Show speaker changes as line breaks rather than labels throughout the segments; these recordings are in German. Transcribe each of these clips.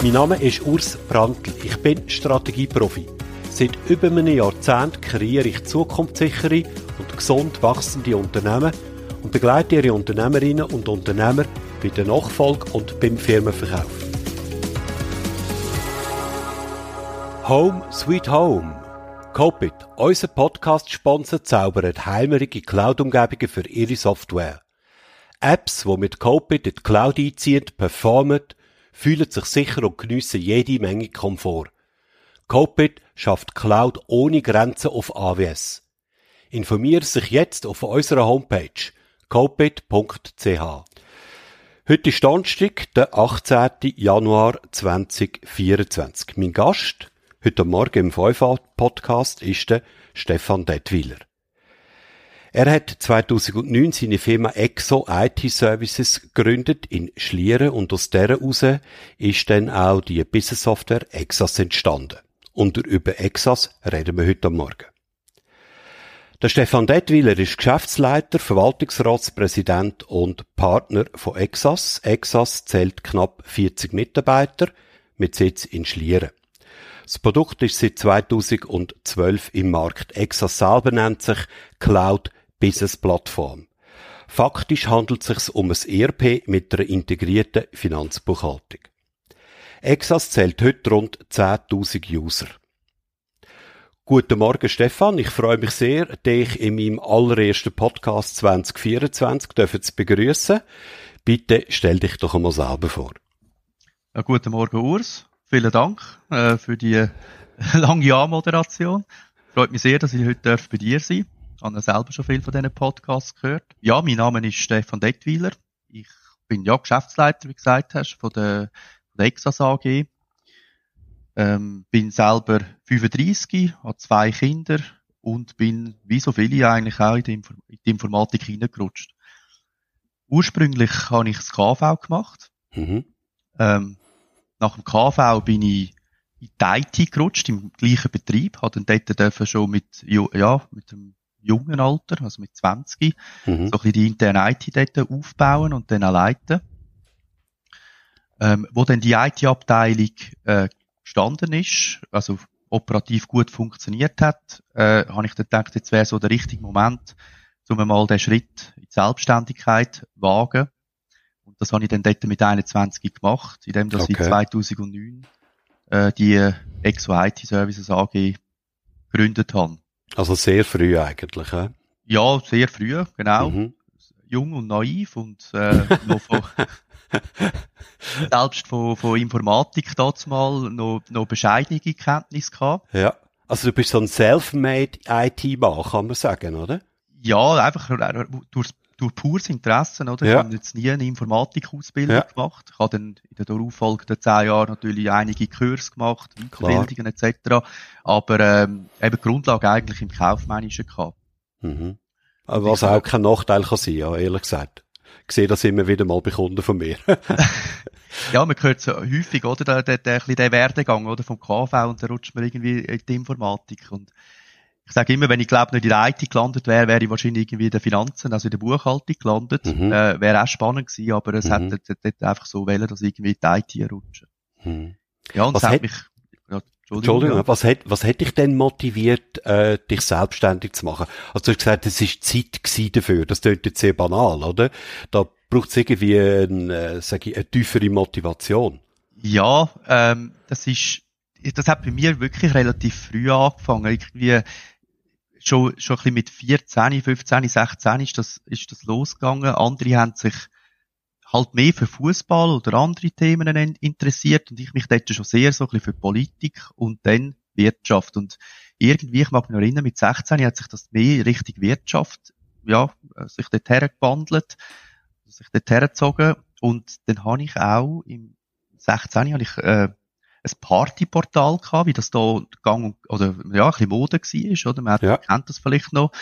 Mein Name ist Urs Brandl. Ich bin Strategieprofi. Seit über einem Jahrzehnt kreiere ich zukunftssichere und gesund wachsende Unternehmen und begleite ihre Unternehmerinnen und Unternehmer bei der Nachfolge und beim Firmenverkauf. Home Sweet Home. Copit, unser Podcast-Sponsor, zaubert heimerige Cloud-Umgebungen für ihre Software. Apps, die mit Copit in die Cloud einziehen, performen, fühlen sich sicher und geniessen jede Menge Komfort. Copit schafft Cloud ohne Grenzen auf AWS. Informiere sich jetzt auf unserer Homepage copit.ch. Heute ist Donnerstag, der 18. Januar 2024. Mein Gast heute Morgen im 5 Podcast ist der Stefan Detwiler. Er hat 2009 seine Firma Exo IT Services gegründet in Schlieren und aus der heraus ist dann auch die Business Software Exas entstanden. Und über Exas reden wir heute Morgen. Der Stefan Detwiler ist Geschäftsleiter, Verwaltungsratspräsident und Partner von Exas. Exas zählt knapp 40 Mitarbeiter mit Sitz in Schlieren. Das Produkt ist seit 2012 im Markt. Exas selber nennt sich Cloud Business Plattform. Faktisch handelt es sich um ein ERP mit einer integrierten Finanzbuchhaltung. Exas zählt heute rund 10.000 User. Guten Morgen, Stefan. Ich freue mich sehr, dich in meinem allerersten Podcast 2024 zu begrüßen. Bitte stell dich doch einmal selber vor.
Ja, guten Morgen, Urs. Vielen Dank äh, für die lange Anmoderation. Freut mich sehr, dass ich heute bei dir sein darf. Ich habe selber schon viel von diesen Podcasts gehört. Ja, mein Name ist Stefan Dettwiler. Ich bin ja Geschäftsleiter, wie gesagt hast, von der, von der Exas AG. Ähm, bin selber 35, habe zwei Kinder und bin, wie so viele eigentlich, auch in die, Inform in die Informatik hineingerutscht. Ursprünglich habe ich das KV gemacht. Mhm. Ähm, nach dem KV bin ich in die IT gerutscht, im gleichen Betrieb, habe dann dort schon mit, ja, mit dem jungen Alter, also mit 20, mhm. so ein bisschen die interne IT dort aufbauen und dann leiten. Ähm, wo dann die IT-Abteilung äh, gestanden ist, also operativ gut funktioniert hat, äh, habe ich dann gedacht, jetzt wäre so der richtige Moment, um mal den Schritt in die Selbstständigkeit wagen. Und das habe ich dann dort mit 21 gemacht, indem dass okay. ich 2009 äh, die Exo IT Services AG gegründet habe.
Also sehr früh eigentlich,
äh? Ja, sehr früh, genau. Mhm. Jung und naiv und äh, noch von selbst von, von Informatik dazu mal noch, noch bescheidene Kenntnis gehabt.
Ja. Also du bist so ein self-made IT-Mann, kann man sagen, oder?
Ja, einfach durch, durch pures Interesse, oder? Ja. Ich habe jetzt nie eine Informatikausbildung ja. gemacht. Ich habe dann in den darauffolgenden zehn Jahren natürlich einige Kurse gemacht, Weiterbildungen etc. Aber ähm, eben Grundlage eigentlich im Kaufmännischen gehabt.
Mhm. Was auch kein Nachteil kann sein, ja, ehrlich gesagt sehe das immer wieder mal bei Kunden von mir.
ja, man hört so häufig, oder, der, der, der, der Werdegang, oder, vom KV und da rutscht man irgendwie in die Informatik und ich sage immer, wenn ich glaube nicht in der IT gelandet wäre, wäre ich wahrscheinlich irgendwie in der Finanzen, also in der Buchhaltung gelandet. Mhm. Äh, wäre auch spannend gewesen, aber es mhm. hat dort einfach so wählen, dass ich irgendwie in die IT rutsche. Mhm. Ja, und
Was es hat mich, ja, Entschuldigung, Entschuldigung ja. was hat, was hat dich denn motiviert, äh, dich selbstständig zu machen? Also du hast gesagt, es ist Zeit gewesen dafür. Das klingt jetzt sehr banal, oder? Da braucht es irgendwie ein, äh, sag ich, eine tiefere Motivation.
Ja, ähm, das ist, das hat bei mir wirklich relativ früh angefangen. Irgendwie schon, schon ein bisschen mit 14, 15, 16 ist das, ist das losgegangen. Andere haben sich halt mehr für Fußball oder andere Themen interessiert und ich mich dort schon sehr so ein bisschen für Politik und dann Wirtschaft und irgendwie, ich mag mich noch erinnern, mit 16 hat sich das mehr Richtung Wirtschaft, ja, sich dort hergewandelt, sich dort hergezogen und dann habe ich auch im 16 habe ich, äh, ein Partyportal gehabt, wie das da gang oder ja, ein bisschen Mode war, oder? Man
Ja.
kennt das vielleicht noch.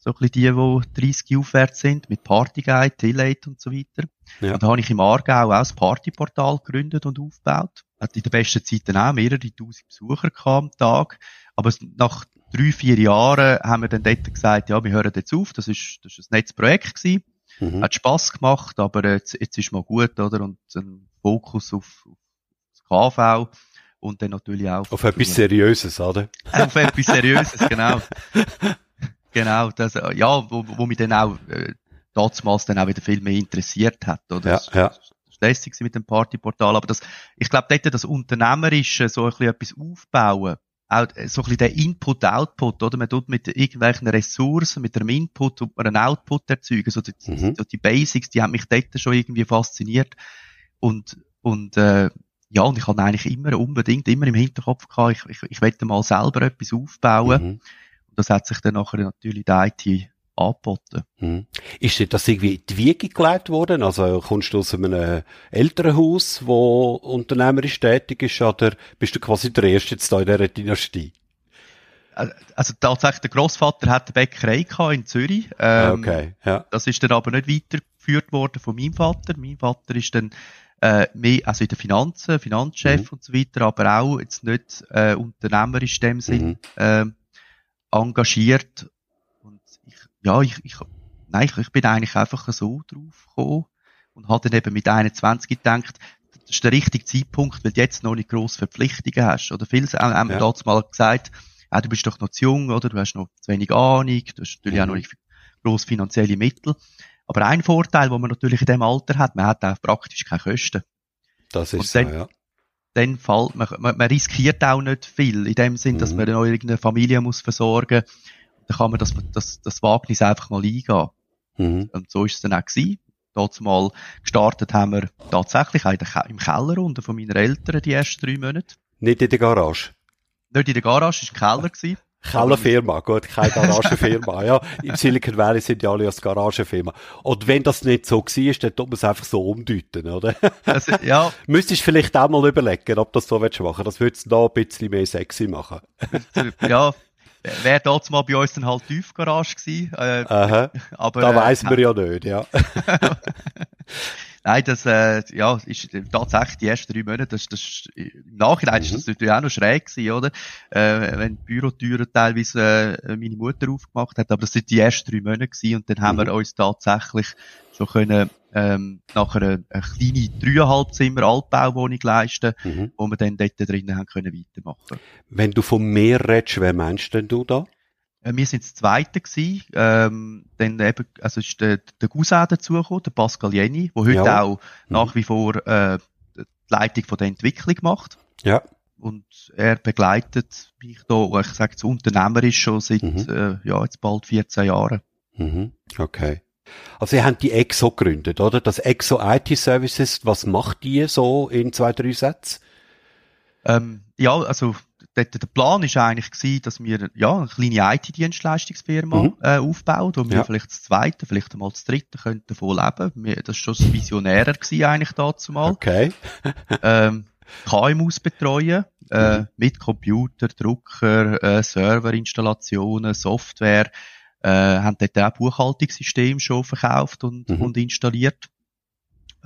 So ein bisschen die, die 30 aufwärts sind, mit Partyguide, Tillate und so weiter.
Ja.
Und da habe ich im Aargau auch ein Partyportal gegründet und aufgebaut. Hat in den besten Zeiten auch mehrere tausend Besucher am Tag. Aber nach drei, vier Jahren haben wir dann dort gesagt, ja, wir hören jetzt auf. Das ist, das ist ein nettes Projekt gewesen.
Mhm.
Hat Spass gemacht, aber jetzt, jetzt ist mal gut, oder? Und ein Fokus auf, auf KV und dann natürlich auch
Auf etwas Seriöses, oder?
auf etwas Seriöses, genau. genau, das, ja, wo, wo mich dann auch äh, damals dann auch wieder viel mehr interessiert hat, oder?
Ja,
Das-
ja.
das ist lässig mit dem Partyportal, aber das, ich glaube, dort das Unternehmerische, so ein bisschen etwas aufbauen, auch äh, so ein bisschen der Input-Output, oder? Man tut mit irgendwelchen Ressourcen, mit einem Input man einen Output erzeugen, so die,
Mhm.
so die Basics, die haben mich dort schon irgendwie fasziniert und, und, äh, ja, und ich habe eigentlich immer unbedingt, immer im Hinterkopf gehabt, ich, ich, ich möchte mal selber etwas aufbauen.
Mhm.
Und das hat sich dann nachher natürlich der IT angeboten.
Mhm. Ist dir das irgendwie in die Wiege gelegt worden? Also kommst du aus einem Elternhaus, wo unternehmerisch tätig ist, oder bist du quasi der Erste jetzt da in dieser Dynastie?
Also tatsächlich, der Großvater hat eine Bäckerei gehabt in Zürich. Ähm,
okay, ja.
Das ist dann aber nicht weitergeführt worden von meinem Vater. Mein Vater ist dann äh, mehr, also in den Finanzen, Finanzchef und so weiter, aber auch jetzt nicht äh, unternehmerisch in dem Sinn
Mhm.
ähm, engagiert. Und ich, ja, ich, ich, nein, ich, ich bin eigentlich einfach so drauf gekommen und habe dann eben mit 21 gedacht, das ist der richtige Zeitpunkt, weil du jetzt noch nicht grosse Verpflichtungen hast. Oder viele haben mir
Ja.
damals mal gesagt, ah, du bist doch noch zu jung, oder? Du hast noch zu wenig Ahnung, du hast natürlich auch
Mhm.
noch nicht grosse finanzielle Mittel. Aber ein Vorteil, den man natürlich in dem Alter hat, man hat auch praktisch keine Kosten.
Das ist so,
dann-
ja.
Dann fällt man, man, man riskiert auch nicht viel, in dem Sinn, dass
Mhm.
man noch irgendeine Familie muss versorgen. Dann kann man das, das, das Wagnis einfach mal eingehen.
Mhm.
Und so ist es dann auch gewesen. Mal gestartet haben wir tatsächlich im Keller unten von meinen Eltern die ersten drei Monate.
Nicht in der Garage.
Nicht in der Garage, es war ein Keller. Gewesen.
Kellerfirma, gut, keine Garagenfirma, ja. Im Silicon Valley sind ja alle als Garagenfirma. Und wenn das nicht so war, dann tut man es einfach so umdeuten, oder?
Das, ja,
Müsstest vielleicht auch mal überlegen, ob das so willst machen. Das würde es noch ein bisschen mehr sexy machen.
ja, wäre dort mal bei uns dann halt Tiefgarage gewesen. Äh,
Aha.
aber,
Da
äh,
weiss man ja nicht, ja.
Nein, das äh, ja, ist tatsächlich die ersten drei Monate, das, das, im Nachhinein ist das natürlich auch noch schräg gewesen, oder? Äh, wenn die Bürotüren teilweise äh, meine Mutter aufgemacht hat, aber das sind die ersten drei Monate gewesen und dann haben
Mhm.
wir uns tatsächlich schon können, ähm, nachher eine, eine kleine dreieinhalb Zimmer Altbauwohnung leisten,
Mhm.
wo wir dann dort drinnen haben können weitermachen.
Wenn du vom Meer redest, wer meinst denn du da?
Äh, Wir sind das Zweite gewesen, ähm, dann eben, also ist der, der Cousin dazugekommen, der Pascal Jenny, der heute
Ja.
auch nach wie vor äh, die Leitung von der Entwicklung macht.
Ja.
Und er begleitet mich da, ich sage jetzt unternehmerisch schon seit,
Mhm.
äh, ja, jetzt bald 14 Jahren.
Mhm. Okay. Also ihr habt die EXO gegründet, oder? Das EXO IT Services, was macht die so in zwei, drei Sätzen?
Ähm, ja, also der, der Plan ist eigentlich gewesen, dass wir ja eine kleine IT-Dienstleistungsfirma
Mhm.
äh, aufbauen und wir
Ja.
vielleicht das zweite, vielleicht einmal das dritte könnten davon leben. Wir, das ist schon das Visionärer gewesen eigentlich dazu mal.
Okay.
ähm, KMUs betreuen, äh,
Mhm.
mit Computer, Drucker, äh, Serverinstallationen, Software, äh, haben dort auch Buchhaltungssystem schon verkauft und,
Mhm.
und installiert.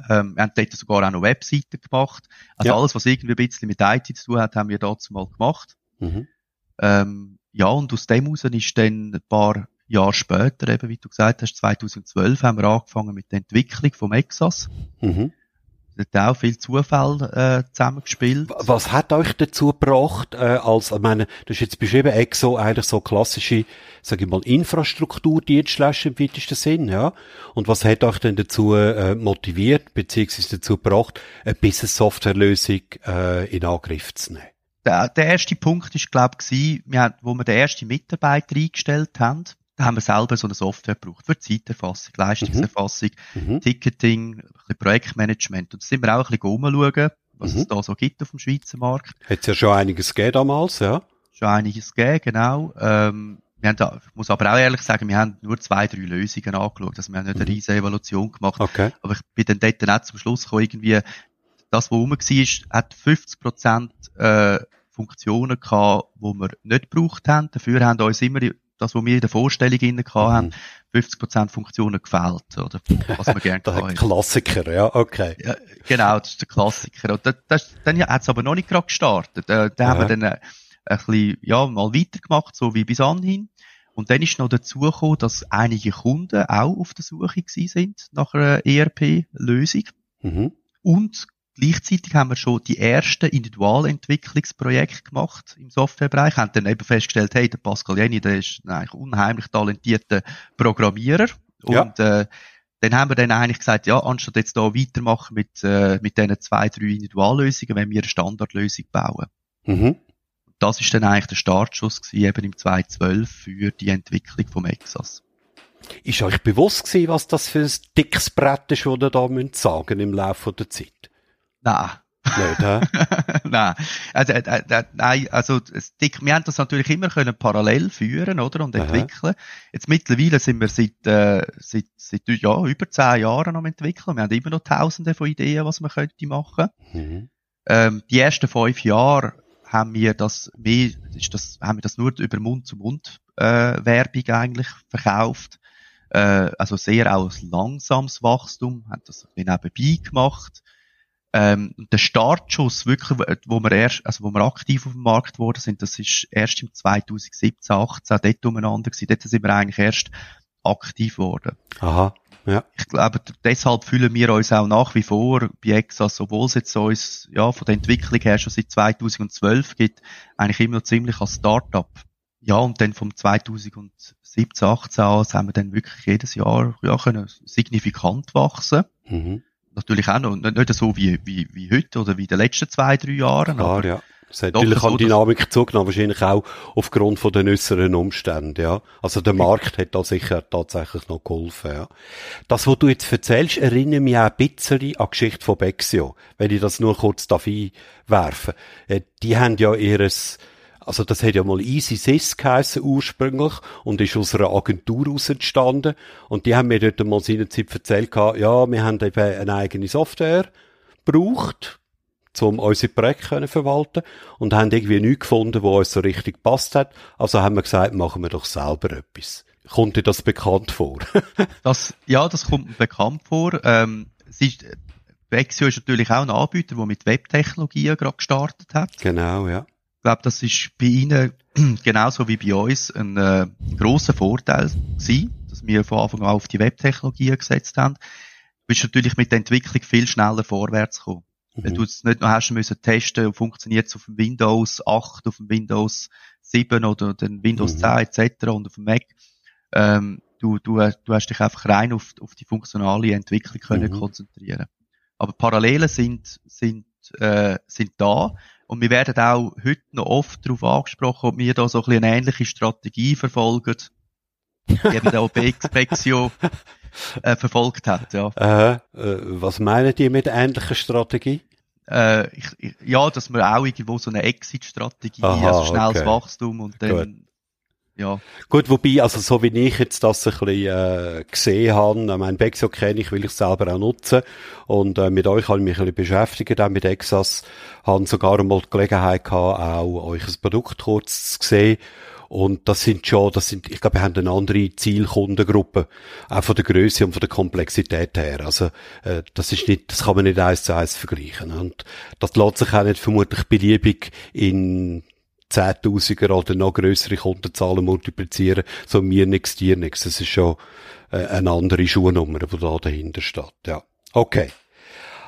Ähm, wir haben dort sogar auch noch Webseiten gemacht. Also
Ja.
alles, was irgendwie ein bisschen mit IT zu tun hat, haben wir dazu mal gemacht.
Mhm.
Ähm, ja, und aus dem heraus ist dann ein paar Jahre später, eben wie du gesagt hast, 2012 haben wir angefangen mit der Entwicklung vom Exas.
Mhm.
Hat auch viel Zufall äh, zusammengespielt.
Was hat euch dazu gebracht, äh, als, ich meine, du hast jetzt beschrieben, EXO, eigentlich so klassische, sag ich mal, Infrastrukturdienstleister im weitesten Sinn, ja? Und was hat euch denn dazu äh, motiviert, beziehungsweise dazu gebracht, eine Business-Software-Lösung äh, in Angriff zu nehmen?
Der, der erste Punkt ist, glaube ich, wir haben, wo wir den ersten Mitarbeiter eingestellt haben, haben wir selber so eine Software gebraucht für Zeiterfassung, Leistungserfassung,
Mhm.
Ticketing, ein bisschen Projektmanagement. Und da sind wir auch ein bisschen umschauen, was
Mhm.
es da so gibt auf dem Schweizer Markt.
Hat's ja schon einiges gegeben damals, ja?
Schon einiges gegeben, genau. Ähm, wir haben da, ich muss aber auch ehrlich sagen, wir haben nur zwei, drei Lösungen angeschaut. Also wir haben nicht eine
Mhm.
riesige Evaluation gemacht.
Okay.
Aber ich bin dann dort dann auch zum Schluss gekommen, irgendwie, das, was rum war, hat 50% äh, Funktionen gehabt, die wir nicht gebraucht haben. Dafür haben uns immer das, was wir in der Vorstellung innen haben, mhm. 50% Funktionen gefällt, oder? Was wir gerne
haben. Klassiker, ja, okay. Ja,
genau, das ist der Klassiker. Und das, das, dann hat es aber noch nicht gerade gestartet. Da, da haben wir dann äh, ein bisschen, ja, mal weitergemacht, so wie bis anhin. Und dann ist noch dazu gekommen, dass einige Kunden auch auf der Suche gewesen sind nach einer ERP-Lösung. Mhm. Und Gleichzeitig haben wir schon die ersten Individualentwicklungsprojekte gemacht im Softwarebereich, haben dann eben festgestellt, hey, der Pascal Jenny, der ist eigentlich unheimlich talentierter Programmierer. Und ja. äh, dann haben wir dann eigentlich gesagt, ja, anstatt jetzt da weitermachen mit, äh, mit diesen zwei, drei Individuallösungen, wenn wir eine Standardlösung bauen. Mhm. Das ist dann eigentlich der Startschuss gewesen, eben im 2012 für die Entwicklung vom Exas.
Ist euch bewusst gewesen, was das für ein dickes Brett ist, das ihr da sagen im Laufe der Zeit?
Nein. Nicht, hä? nein. Also, äh, äh, nein, also, wir haben das natürlich immer können parallel führen, oder? Und entwickeln. Aha. Jetzt mittlerweile sind wir seit, äh, seit, seit, ja, über zehn Jahren am entwickeln. Wir haben immer noch tausende von Ideen, was man könnte machen. Mhm. Ähm, die ersten fünf Jahre haben wir das mehr, ist das, haben wir das nur über Mund-zu-Mund, äh, eigentlich verkauft. Äh, also sehr auch ein langsames Wachstum, haben das nebenbei gemacht ähm, der Startschuss wirklich, wo wir erst, also wo wir aktiv auf dem Markt geworden sind, das ist erst im 2017, 18, dort umeinander gewesen. Dort sind wir eigentlich erst aktiv geworden.
Aha. Ja.
Ich glaube, deshalb fühlen wir uns auch nach wie vor bei Exas, obwohl es jetzt uns, ja, von der Entwicklung her schon seit 2012 gibt, eigentlich immer noch ziemlich als Start-up. Ja, und dann vom 2017, 18 an haben wir dann wirklich jedes Jahr, ja, können signifikant wachsen. Mhm natürlich auch noch, nicht, nicht so wie, wie, wie heute oder wie in den letzten zwei, drei Jahren.
Klar, aber ja. Es hat natürlich an Dynamik zugenommen, wahrscheinlich auch aufgrund von den äußeren Umständen, ja. Also der Markt hat da sicher tatsächlich noch geholfen, ja. Das, was du jetzt erzählst, erinnert mich auch ein bisschen an die Geschichte von Bexio, wenn ich das nur kurz darf einwerfen. Äh, die haben ja ihres, also das hat ja mal Easy Sys geheissen ursprünglich und ist aus einer Agentur aus entstanden. Und die haben mir dort mal seinerzeit erzählt, ja, wir haben eben eine eigene Software gebraucht, um unsere Projekte zu verwalten und haben irgendwie nichts gefunden, wo uns so richtig gepasst hat. Also haben wir gesagt, machen wir doch selber etwas. Kommt dir das bekannt vor?
das, ja, das kommt mir bekannt vor. Ähm, es ist, Vexio ist natürlich auch ein Anbieter, der mit Webtechnologien gerade gestartet hat.
Genau, ja.
Ich glaube, das ist bei Ihnen genauso wie bei uns ein, äh, ein grosser Vorteil gewesen, dass wir von Anfang an auf die Webtechnologien gesetzt haben. Du bist natürlich mit der Entwicklung viel schneller vorwärts gekommen. Mhm. Weil du es nicht noch hast müssen testen, funktioniert es auf dem Windows 8, auf dem Windows 7 oder den Windows mhm. 10 etc. und auf dem Mac. Ähm, du, du, du hast dich einfach rein auf, auf die funktionale Entwicklung können mhm. konzentrieren. Aber Parallelen sind, sind, äh, sind da. Und wir werden auch heute noch oft darauf angesprochen, ob wir da so ein bisschen eine ähnliche Strategie verfolgen, die eben der Bexio äh, verfolgt hat. Ja.
Äh, was meinen die mit ähnlicher Strategie?
Äh, ich, ja, dass wir auch irgendwo so eine Exit-Strategie, also schnelles okay. Wachstum und dann Gut. Ja.
Gut, wobei, also so wie ich jetzt das ein bisschen äh, gesehen habe, mein Bexo kenne ich, will ich selber auch nutzen und äh, mit euch habe ich mich ein bisschen beschäftigt, auch mit Exas, habe sogar einmal die Gelegenheit gehabt, auch euch ein Produkt kurz zu sehen und das sind schon, das sind, ich glaube, wir haben eine andere Zielkundengruppe, auch von der Größe und von der Komplexität her. Also äh, das ist nicht, das kann man nicht eins zu eins vergleichen. Und das lässt sich auch nicht vermutlich beliebig in Zehntausiger oder noch größere Kundenzahlen multiplizieren, so mir nichts, dir nichts. Das ist schon äh, eine andere Schuhnummer, die da dahinter steht. Ja. Okay.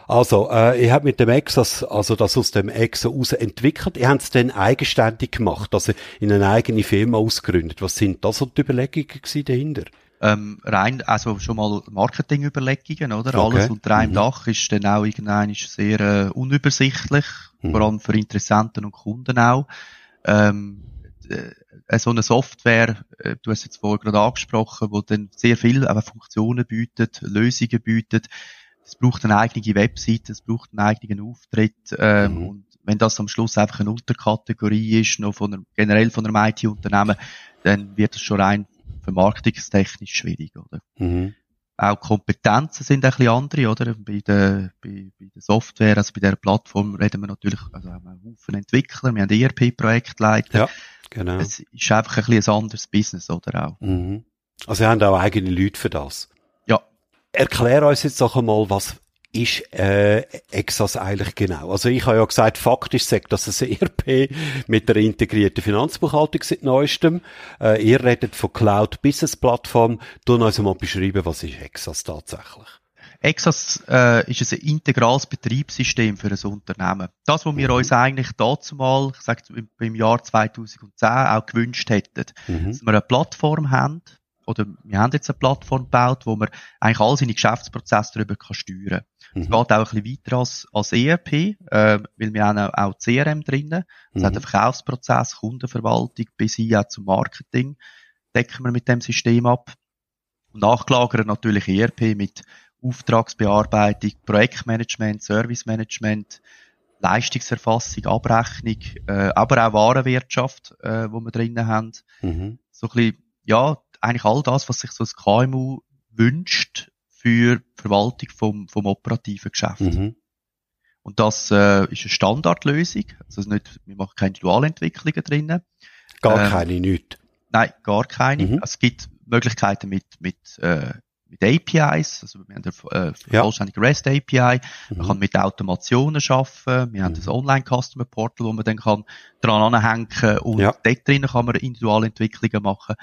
Also, äh, ich habe mit dem Exas, also das aus dem Exa raus entwickelt. Ihr habt es dann eigenständig gemacht, also in eine eigene Firma ausgegründet. Was sind da so die Überlegungen dahinter?
Ähm, rein, also schon mal Marketingüberlegungen, oder? Okay. Alles unter einem mhm. Dach ist dann auch irgendwann sehr äh, unübersichtlich, mhm. vor allem für Interessenten und Kunden auch ähm, äh, so eine Software, äh, du hast jetzt vorher gerade angesprochen, wo dann sehr viel aber Funktionen bietet, Lösungen bietet. Es braucht eine eigene Webseite, es braucht einen eigenen Auftritt ähm, mhm. und wenn das am Schluss einfach eine Unterkategorie ist, noch von einem, generell von einem IT-Unternehmen, dann wird es schon rein vermarktungstechnisch schwierig, oder? Mhm. Auch Kompetenzen sind ein bisschen andere, oder? Bei der, bei, bei der Software, also bei der Plattform reden wir natürlich, also haben wir einen Haufen Entwickler, wir haben ERP-Projektleiter.
Ja, genau.
Es ist einfach ein bisschen ein anderes Business, oder auch?
Mhm. Also, ihr habt auch eigene Leute für das.
Ja.
Erklär uns jetzt doch einmal, was ist äh, Exas eigentlich genau? Also ich habe ja gesagt, faktisch sagt das ein ERP mit der integrierten Finanzbuchhaltung seit neuestem. Äh, ihr redet von Cloud Business Plattform. Du uns mal beschreiben, was ist Exas tatsächlich?
Exas äh, ist ein integrales Betriebssystem für ein Unternehmen. Das, was wir uns eigentlich dazu mal, ich sage im Jahr 2010 auch gewünscht hätten,
Mhm.
dass wir eine Plattform haben, oder wir haben jetzt eine Plattform gebaut, wo man eigentlich all seine Geschäftsprozesse darüber kann steuern kann. Es
Mhm.
geht auch ein bisschen weiter als, als ERP, äh, weil wir haben auch, auch CRM drinnen. Es
Mhm.
hat einen Verkaufsprozess, Kundenverwaltung bis hin auch zum Marketing. Decken wir mit dem System ab. Und nachgelagert natürlich ERP mit Auftragsbearbeitung, Projektmanagement, Servicemanagement, Leistungserfassung, Abrechnung, äh, aber auch Warenwirtschaft, äh, wo wir drinnen haben
Mhm.
so ein bisschen, ja, eigentlich all das, was sich so das KMU wünscht für die Verwaltung vom, vom operativen Geschäft.
Mhm.
Und das äh, ist eine Standardlösung. Also nicht, wir machen keine Dualentwicklungen drinnen.
Gar
Ähm,
keine, nicht.
Nein, gar keine.
Mhm.
Es gibt Möglichkeiten mit, mit, äh, mit APIs. Also wir haben eine äh,
Ja.
vollständige REST API. Man
Mhm.
kann mit Automationen arbeiten. Wir haben
Mhm.
das Online-Customer Portal, wo man dann kann dran anhängen und
Ja.
dort drinnen kann man Individualentwicklungen machen.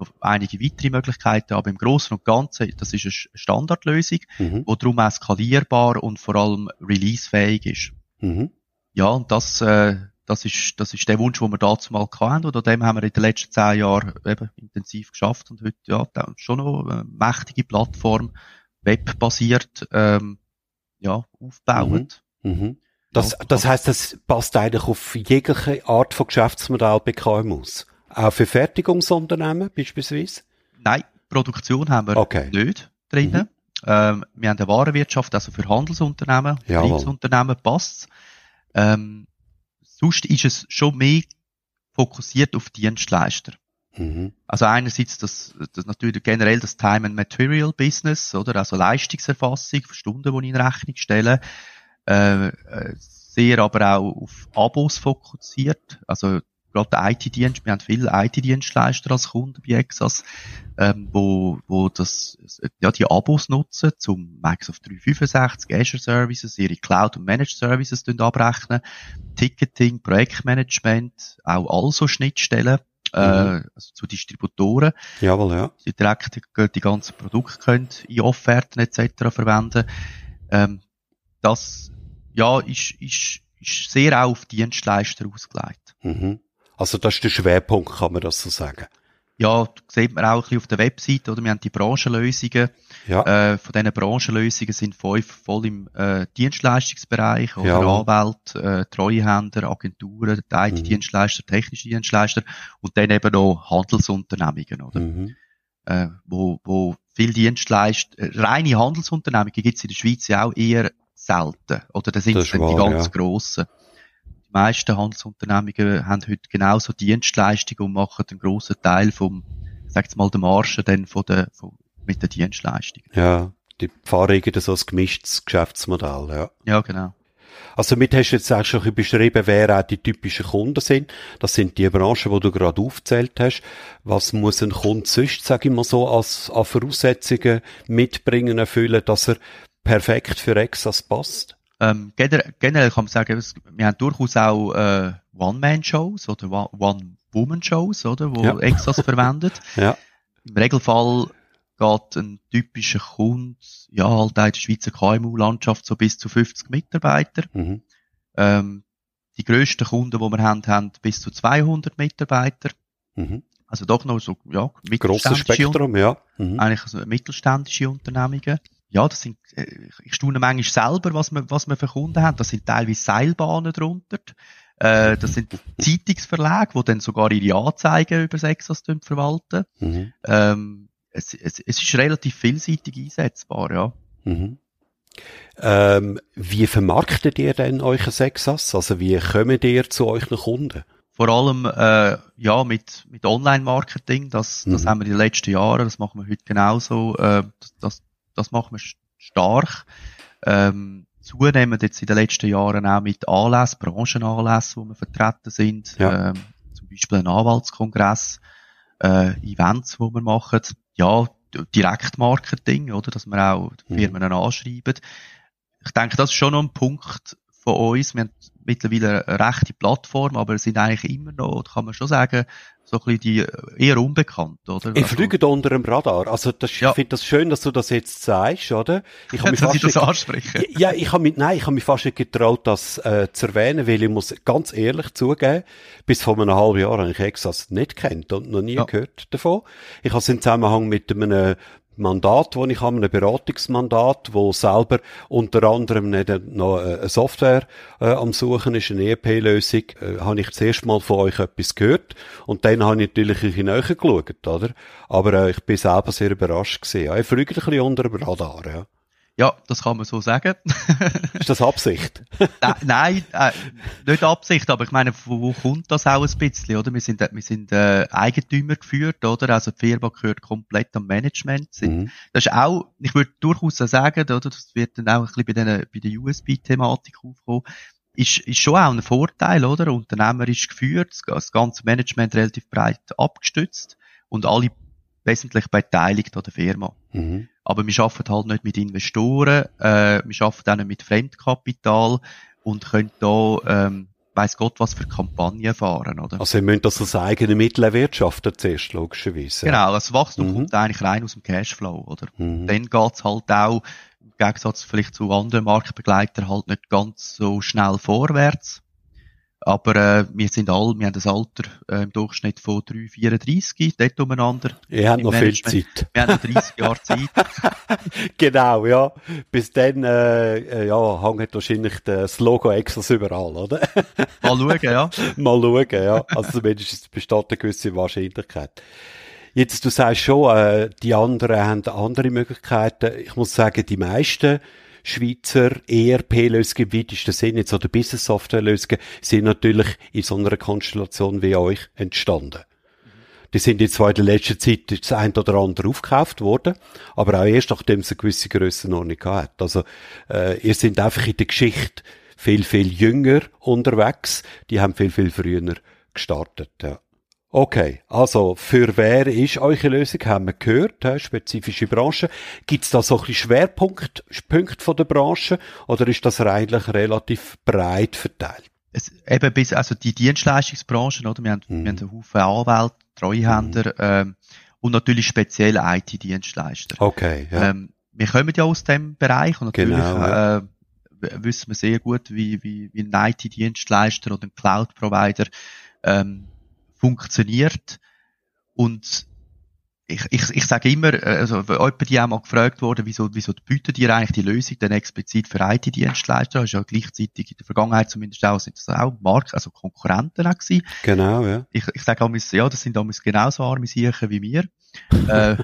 Noch Einige weitere Möglichkeiten, aber im Großen und Ganzen, das ist eine Standardlösung,
Mhm.
die darum auch skalierbar und vor allem releasefähig ist.
Mhm.
Ja, und das, äh, das ist, das ist der Wunsch, den wir dazu mal hatten. Und an dem haben wir in den letzten zehn Jahren eben intensiv geschafft und heute, ja, da schon noch eine mächtige Plattform, webbasiert, ähm, ja, aufbauend.
Mhm. Das,
Ja.
das heißt, das passt eigentlich auf jegliche Art von Geschäftsmodell bei KMUs. Auch für Fertigungsunternehmen beispielsweise?
Nein, Produktion haben wir
Okay.
nicht drinnen. Ähm, wir haben eine Warenwirtschaft, also für Handelsunternehmen,
Jawohl.
Vertriebsunternehmen passt ähm, Sonst ist es schon mehr fokussiert auf Dienstleister.
Mhm.
Also einerseits das, das natürlich generell das Time and Material Business, oder? Also Leistungserfassung, Stunden, die ich in Rechnung stelle. Äh, äh, sehr aber auch auf Abos fokussiert. Also gerade der IT-Dienst, wir haben viele IT-Dienstleister als Kunden bei Exas, ähm, wo, wo das, ja, die Abos nutzen, zum Microsoft 365, Azure Services, ihre Cloud und Managed Services abrechnen, Ticketing, Projektmanagement, auch also Schnittstellen, äh, also zu Distributoren,
Jawohl, ja.
die direkt die, die ganzen Produkte können in Offerten etc. verwenden. Ähm, das, ja, ist, ist, ist sehr auch auf Dienstleister ausgelegt.
Mhm. Also das ist der Schwerpunkt, kann man das so sagen.
Ja, sieht man auch ein bisschen auf der Webseite, oder? Wir haben die Branchenlösungen.
Ja.
Äh, von diesen Branchenlösungen sind fünf voll im äh, Dienstleistungsbereich, oder
Jawohl.
Anwälte, äh, Treuhänder, Agenturen,
Mhm.
IT-Dienstleister, technische Dienstleister und dann eben noch Handelsunternehmungen, oder?
Mhm.
Äh, wo, wo viel Dienstleister, äh, reine Handelsunternehmungen gibt's in der Schweiz ja auch eher selten, oder das sind
Das
dann die
wahr,
ganz
ja.
grossen. Die meisten Handelsunternehmungen haben heute genauso Dienstleistungen und machen einen grossen Teil vom, sag's mal, der Marge dann von der, von, mit der Dienstleistung.
Ja. Die irgendwie so ein gemischtes Geschäftsmodell, ja.
Ja, genau.
Also mit hast du jetzt auch schon beschrieben, wer auch die typischen Kunden sind. Das sind die Branchen, die du gerade aufgezählt hast. Was muss ein Kunde sonst, sage ich mal so, als, an Voraussetzungen mitbringen, erfüllen, dass er perfekt für Exas passt?
Ähm, generell, kann man sagen, wir haben durchaus auch äh, One-Man-Shows oder One- One-Woman-Shows, oder, wo
Ja.
Exas verwendet.
Ja.
Im Regelfall geht ein typischer Kunde, ja, halt in der Schweizer KMU-Landschaft so bis zu 50 Mitarbeiter.
Mhm.
Ähm, die grössten Kunden, die wir haben, haben bis zu 200 Mitarbeiter.
Mhm.
Also doch noch so, ja,
Grosses
mittelständische,
Spektrum, ja. Mhm.
eigentlich also mittelständische Unternehmungen. Ja, das sind, äh, ich staune manchmal selber, was wir, was wir für Kunden haben. Das sind teilweise Seilbahnen drunter. Äh, das sind Zeitungsverlage, die dann sogar ihre Anzeigen über Sexas verwalten.
Mhm.
Ähm, es, es, es ist relativ vielseitig einsetzbar, ja.
Mhm. Ähm, wie vermarktet ihr denn euch Sexas? Also wie kommt ihr zu euren Kunden?
vor allem äh, ja mit mit Online-Marketing. Das das
Mhm.
haben wir in den letzten Jahren. Das machen wir heute genauso. Äh, das, das das wir st- stark. Ähm, zunehmend jetzt in den letzten Jahren auch mit Anlässen, Branchenanlässen, wo wir vertreten sind.
Ja.
Ähm, zum Beispiel ein Anwaltskongress, äh, Events, wo wir machen. Ja, Direktmarketing, oder, dass wir auch
Mhm.
Firmen anschreiben. Ich denke, das ist schon noch ein Punkt von uns. Wir haben mittlerweile eine rechte Plattform, aber sind eigentlich immer noch, kann man schon sagen, so ein bisschen die eher unbekannt, oder?
Ich
Also-
fliege unter dem Radar. Also das,
Ja.
ich finde das schön, dass du das jetzt sagst, oder? Ich habe mich fast
das
nicht,
anspreche.
ja, ich habe mich, nein, ich habe mich fast nicht getraut, das äh, zu erwähnen, weil ich muss ganz ehrlich zugeben, bis vor einem halben Jahr habe ich Exas nicht kennt und noch nie
Ja.
gehört davon. Ich habe es im Zusammenhang mit einem Mandat, wo ich habe, einem Beratungsmandat, wo selber unter anderem nicht noch eine Software äh, am Suchen ist, eine ERP-Lösung, äh, habe ich das erste Mal von euch etwas gehört und dann habe ich natürlich ein bisschen näher geschaut, oder? Aber äh, ich bin selber sehr überrascht gewesen. Ja, ich fliege ein bisschen unter dem Radar, ja.
Ja, das kann man so sagen.
Ist das Absicht?
Nein, nein äh, nicht Absicht, aber ich meine, wo, wo kommt das auch ein bisschen, oder? Wir sind, äh, wir sind äh, Eigentümer geführt, oder? Also die Firma gehört komplett am Management.
Mhm.
Das ist auch, ich würde durchaus sagen, oder? Das wird dann auch ein bisschen bei, den, bei der USB-Thematik aufkommen. Ist, ist schon auch ein Vorteil, oder? Unternehmerisch geführt, das ganze Management relativ breit abgestützt und alle wesentlich beteiligt an der Firma.
Mhm.
Aber wir arbeiten halt nicht mit Investoren, äh, wir arbeiten auch nicht mit Fremdkapital und können da, ähm, weiss Gott, was für Kampagnen fahren, oder?
Also, ihr müsst das aus eigenen Mitteln erwirtschaften zuerst, logischerweise.
Genau, das Wachstum
Mhm.
kommt eigentlich rein aus dem Cashflow, oder?
Mhm.
Dann geht's halt auch, im Gegensatz vielleicht zu anderen Marktbegleitern, halt nicht ganz so schnell vorwärts. Aber äh, wir sind alle, wir haben das Alter äh, im Durchschnitt von 3, 34, dort umeinander.
Ihr habt noch viel
Management.
Zeit.
Wir haben noch 30 Jahre Zeit.
Genau, ja. Bis dann, äh, äh, ja, hängt wahrscheinlich das Logo Exos überall, oder?
Mal schauen, ja.
Mal schauen, ja. Also zumindest besteht eine gewisse Wahrscheinlichkeit. Jetzt, du sagst schon, äh, die anderen haben andere Möglichkeiten. Ich muss sagen, die meisten Schweizer ERP-Lösungen im weitesten Sinne, jetzt oder Business-Software-Lösungen, sind natürlich in so einer Konstellation wie euch entstanden. Die sind jetzt zwar in der letzten Zeit das ein oder andere aufgekauft worden, aber auch erst nachdem sie eine gewisse Grössenordnung hat. Also, äh, ihr sind einfach in der Geschichte viel, viel jünger unterwegs. Die haben viel, viel früher gestartet, ja. Okay, also für wer ist eure Lösung, haben wir gehört, hä? spezifische Branche. Gibt es da so ein bisschen Schwerpunkt Punkte von der Branche oder ist das eigentlich relativ breit verteilt?
es, eben bis, also die Dienstleistungsbranchen, oder? Wir haben,
Mhm.
wir haben einen Haufen Anwälte, Treuhänder, ähm, und natürlich speziell IT-Dienstleister.
Okay, ja.
Ähm, wir kommen ja aus dem Bereich und natürlich
Genau, ja.
äh, wissen wir sehr gut, wie, wie, wie ein IT-Dienstleister oder ein Cloud-Provider ähm, funktioniert. Und ich, ich, ich sage immer, äh, also jemand die auch mal gefragt wurde, wieso, wieso bietet ihr eigentlich die Lösung denn explizit für IT-Dienstleister? Das ist ja gleichzeitig in der Vergangenheit zumindest auch, sind das auch Mark, also Konkurrenten auch gewesen.
genau, ja.
Ich, ich sage auch, ja, das sind damals genauso arme Siechen wie wir. äh,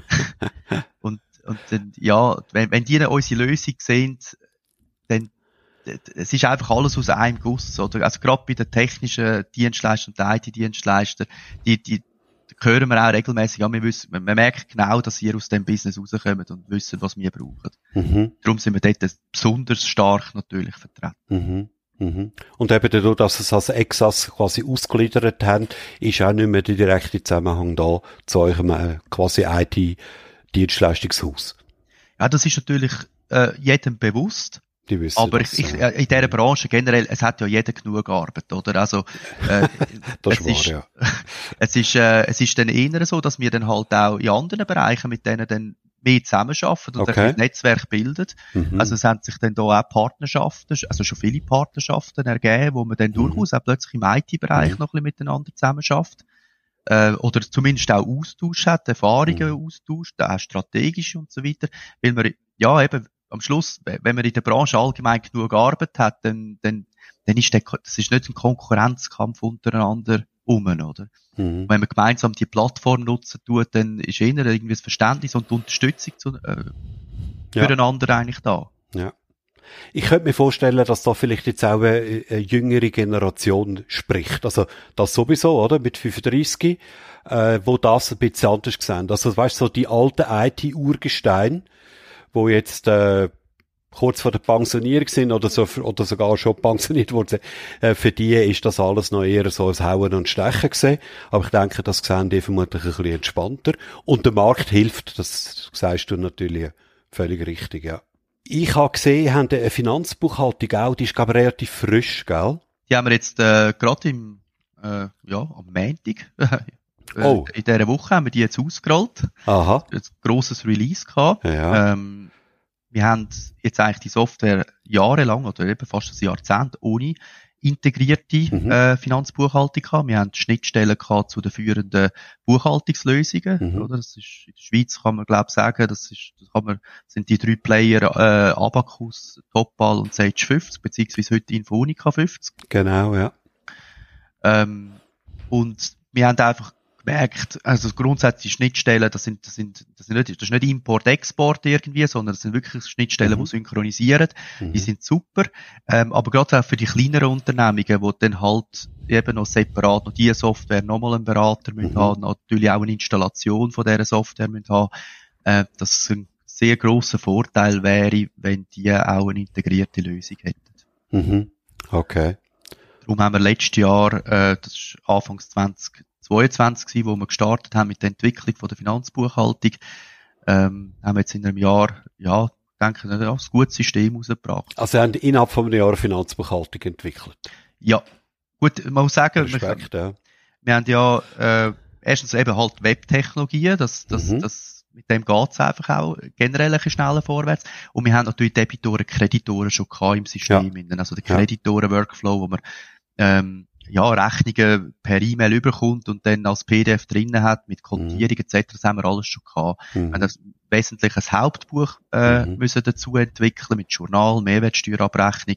und, und dann, ja, wenn, wenn die unsere Lösung sehen, dann es ist einfach alles aus einem Guss, oder? Also gerade bei den technischen Dienstleistern und den IT-Dienstleistern, die, die hören wir auch regelmäßig, ja, wir wissen, man merkt genau, dass ihr aus dem Business rauskommt und wissen, was wir brauchen.
Mhm.
Darum sind wir dort besonders stark natürlich vertreten.
Mhm. Mhm. Und eben dadurch, dass es als Exas quasi ausgliedert haben, ist auch nicht mehr der direkte Zusammenhang da zu eurem äh, quasi IT-Dienstleistungshaus.
Ja, das ist natürlich äh, jedem bewusst.
Wissen
Aber ich, ich, in dieser Branche generell, es hat ja jeder genug Arbeit, oder? Also, äh,
das
es
ist wahr, ja.
es ist, äh, es ist dann eher so, dass wir dann halt auch in anderen Bereichen mit denen dann mehr zusammenarbeiten und
Okay.
ein Netzwerk bildet.
Mhm.
Also es haben sich dann da auch Partnerschaften, also schon viele Partnerschaften ergeben, wo man dann
Mhm.
durchaus auch plötzlich im IT-Bereich
Mhm.
noch ein bisschen miteinander zusammenarbeitet. Äh, oder zumindest auch Austausch hat, Erfahrungen
Mhm.
austauscht, auch strategisch und so weiter. Weil man, ja eben, am Schluss, wenn man in der Branche allgemein genug Arbeit hat, dann, dann, dann ist der, das ist nicht ein Konkurrenzkampf untereinander um, oder?
mhm.
Wenn man gemeinsam die Plattform nutzen tut, dann ist eher irgendwie das Verständnis und die Unterstützung zu, äh,
Ja.
füreinander eigentlich da.
Ja. Ich könnte mir vorstellen, dass da vielleicht jetzt auch eine, eine jüngere Generation spricht. Also das sowieso, oder? Mit 35, äh, wo das ein bisschen anders gesehen. Also weißt du, so die alten IT-Urgesteine, wo jetzt äh, kurz vor der Pensionierung sind oder so oder sogar schon pensioniert wurden, äh, für die ist das alles noch eher so ein Hauen und Stechen gesehen. Aber ich denke, das sehen die vermutlich ein bisschen entspannter. Und der Markt hilft, das sagst du natürlich völlig richtig, ja. Ich habe gesehen, haben eine Finanzbuchhaltung auch, die ist glaube relativ frisch, gell?
Die haben wir jetzt äh, gerade im äh, ja am Montag
Oh.
In dieser Woche haben wir die jetzt ausgerollt.
Aha.
Ein grosses Release gehabt.
Ja.
Ähm, wir haben jetzt eigentlich die Software jahrelang oder eben fast ein Jahrzehnt ohne integrierte
Mhm.
äh, Finanzbuchhaltung gehabt. Wir haben Schnittstellen gehabt zu den führenden Buchhaltungslösungen.
Mhm.
Oder? Das ist, in der Schweiz kann man glaube sagen, das ist, das kann man, sind die drei Player äh, Abacus, Topal und Sage 50 beziehungsweise heute Infonica 50.
Genau, ja.
Ähm, und wir haben einfach gemerkt, also grundsätzlich Schnittstellen, das sind, das sind, das sind nicht, das ist nicht Import-Export irgendwie, sondern das sind wirklich Schnittstellen,
Mhm.
die synchronisieren. Die
Mhm.
sind super. Ähm, aber gerade auch für die kleineren Unternehmungen, die dann halt eben noch separat noch diese Software nochmal einen Berater müssen
Mhm.
haben, natürlich auch eine Installation von dieser Software müssen haben, äh, dass es ein sehr grosser Vorteil wäre, wenn die auch eine integrierte Lösung hätten.
Mhm. Okay.
Darum haben wir letztes Jahr, äh, das ist Anfangs 2022 gewesen, wo wir gestartet haben mit der Entwicklung von der Finanzbuchhaltung, ähm, haben wir jetzt in einem Jahr, ja, denke ich, ja, ein gutes System rausgebracht.
Also, sie haben innerhalb von einem Jahr eine Finanzbuchhaltung entwickelt.
Ja, gut, man muss sagen, wir,
Respekt, ja.
wir haben ja äh, erstens eben halt Webtechnologien, das, das,
Mhm.
das, mit dem geht's einfach auch generell ein bisschen schneller vorwärts. Und wir haben natürlich Debitoren, Kreditoren schon im System. innen. Also der
Ja.
Kreditoren-Workflow, wo man ähm, ja, Rechnungen per E-Mail überkommt und dann als PDF drinnen hat mit Kontierung etc. Das haben wir alles schon gehabt. Wir
Mhm.
haben das wesentlich ein Hauptbuch äh,
Mhm.
müssen dazu entwickeln mit Journal, Mehrwertsteuerabrechnung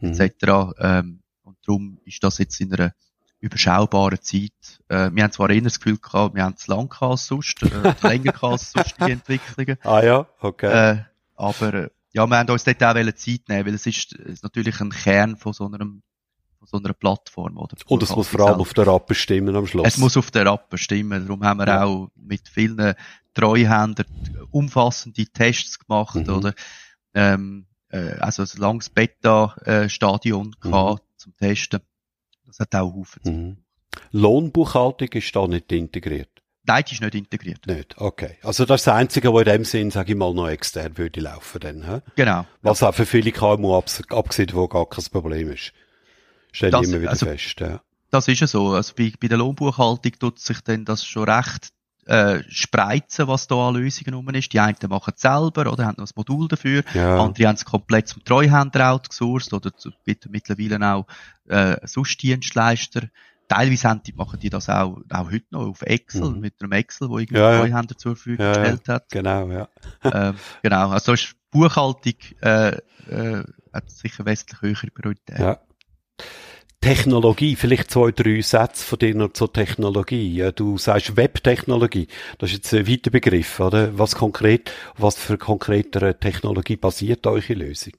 Mhm.
etc. Ähm, und darum ist das jetzt in einer überschaubaren Zeit. Äh, wir haben zwar eher das Gefühl gehabt, wir haben es lang gehabt als sonst, äh, länger gehabt als sonst die Entwicklungen,
Ah ja, okay.
äh, aber äh, ja, wir haben uns dort auch Zeit nehmen, weil es ist, ist natürlich ein Kern von so einem so einer Plattform. Oder
Und es muss vor allem auf der Rappe stimmen am Schluss.
es muss auf der App stimmen. Darum haben wir
Ja.
auch mit vielen Treuhändern umfassende Tests gemacht,
Mhm.
oder? Ähm, äh, also ein langes Beta-Stadion
Mhm.
gehabt zum Testen. Das hat auch Haufen.
Mhm. Lohnbuchhaltung ist da nicht integriert.
Nein, die ist nicht integriert.
Nicht, okay. Also das ist das Einzige, was in dem Sinn, sage ich mal, noch extern würde laufen dann, hä?
Genau.
Was auch für viele KMU abgesehen, wo gar kein Problem ist. Stelle ich
Das-
immer wieder
also-
fest, ja.
Das ist ja so. Also bei, bei der Lohnbuchhaltung tut sich dann das schon recht äh, spreizen, was da an Lösungen rum ist. Die einen machen es selber oder haben noch ein Modul dafür.
Ja.
Andere haben es komplett zum Treuhänder outgesourced oder zu, bitte mittlerweile auch äh, sonst Dienstleister. Teilweise haben die, machen die das auch, auch heute noch auf Excel,
Mhm.
mit einem Excel, wo irgendwie
Ja.
Treuhänder zur Verfügung
Ja, ja.
gestellt hat.
Genau, ja.
ähm, genau, also ist Buchhaltung äh, äh, hat sicher westlich höhere Priorität.
ja. Technologie, vielleicht zwei, drei Sätze von dir noch zur Technologie. Du sagst Webtechnologie. Das ist jetzt ein weiter Begriff, oder? Was konkret, was für konkretere Technologie basiert eure Lösung?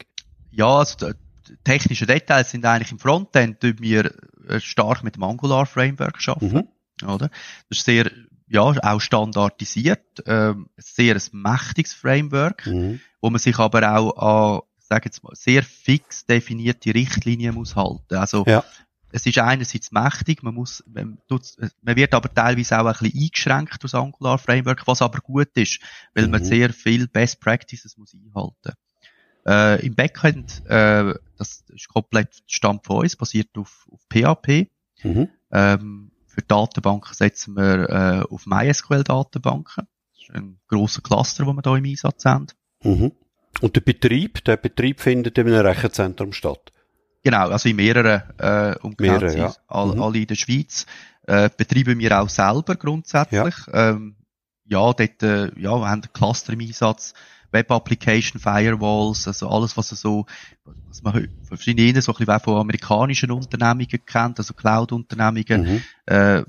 Ja, also die technischen Details sind eigentlich im Frontend, tun wir äh, stark mit dem Angular Framework arbeiten,
Mhm.
oder? Das ist sehr, ja, auch standardisiert, ähm, sehr ein mächtiges Framework,
Mhm.
wo man sich aber auch an, sag jetzt mal, sehr fix definierte Richtlinien muss halten. Also,
Ja.
es ist einerseits mächtig, man muss, man, man wird aber teilweise auch ein bisschen eingeschränkt durch das Angular Framework, was aber gut ist, weil man
Mhm.
sehr viel Best Practices muss einhalten. Äh, Im Backend, äh, das ist komplett stammt von uns, basiert auf, auf PHP.
Mhm.
Ähm, für Datenbanken setzen wir äh, auf MySQL-Datenbanken. Das ist ein grosser Cluster, den wir hier im Einsatz haben.
Mhm. Und der Betrieb, der Betrieb findet in einem Rechenzentrum statt.
Genau, also in mehreren äh,
Mehrere,
Umgebungen,
ja.
all,
Mhm.
alle in der Schweiz. Äh, betreiben wir auch selber grundsätzlich. Ja, ähm, ja dort äh, ja, wir haben Cluster im Einsatz, Web Application, Firewalls, also alles, was so, was man heute verschiedene so ein bisschen von amerikanischen Unternehmungen kennt, also Cloud-Unternehmungen,
Mhm.
äh,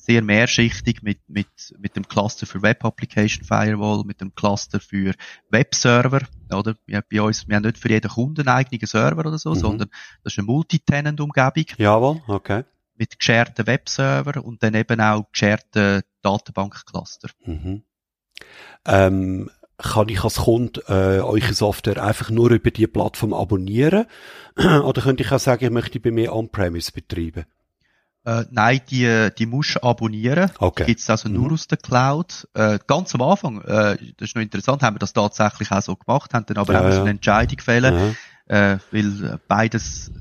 sehr mehrschichtig mit, mit, mit dem Cluster für Web Application Firewall, mit dem Cluster für Webserver, oder? Ja, bei uns, wir haben nicht für jeden Kunden einen eigenen Server oder so, mhm. sondern das ist eine Multitenant-Umgebung.
Jawohl, okay.
Mit gescherten Webserver und dann eben auch gescherten Datenbankcluster.
Mhm. Ähm, kann ich als Kunde äh, eure Software einfach nur über die Plattform abonnieren? Oder könnte ich auch sagen, ich möchte bei mir On-Premise betreiben?
Äh, nein, die, die musst du abonnieren.
Okay.
Die gibt's also nur mhm. aus der Cloud. Äh, ganz am Anfang, äh, das ist noch interessant, haben wir das tatsächlich auch so gemacht, haben dann aber ja, auch ja. eine Entscheidung fällen, ja. äh, weil beides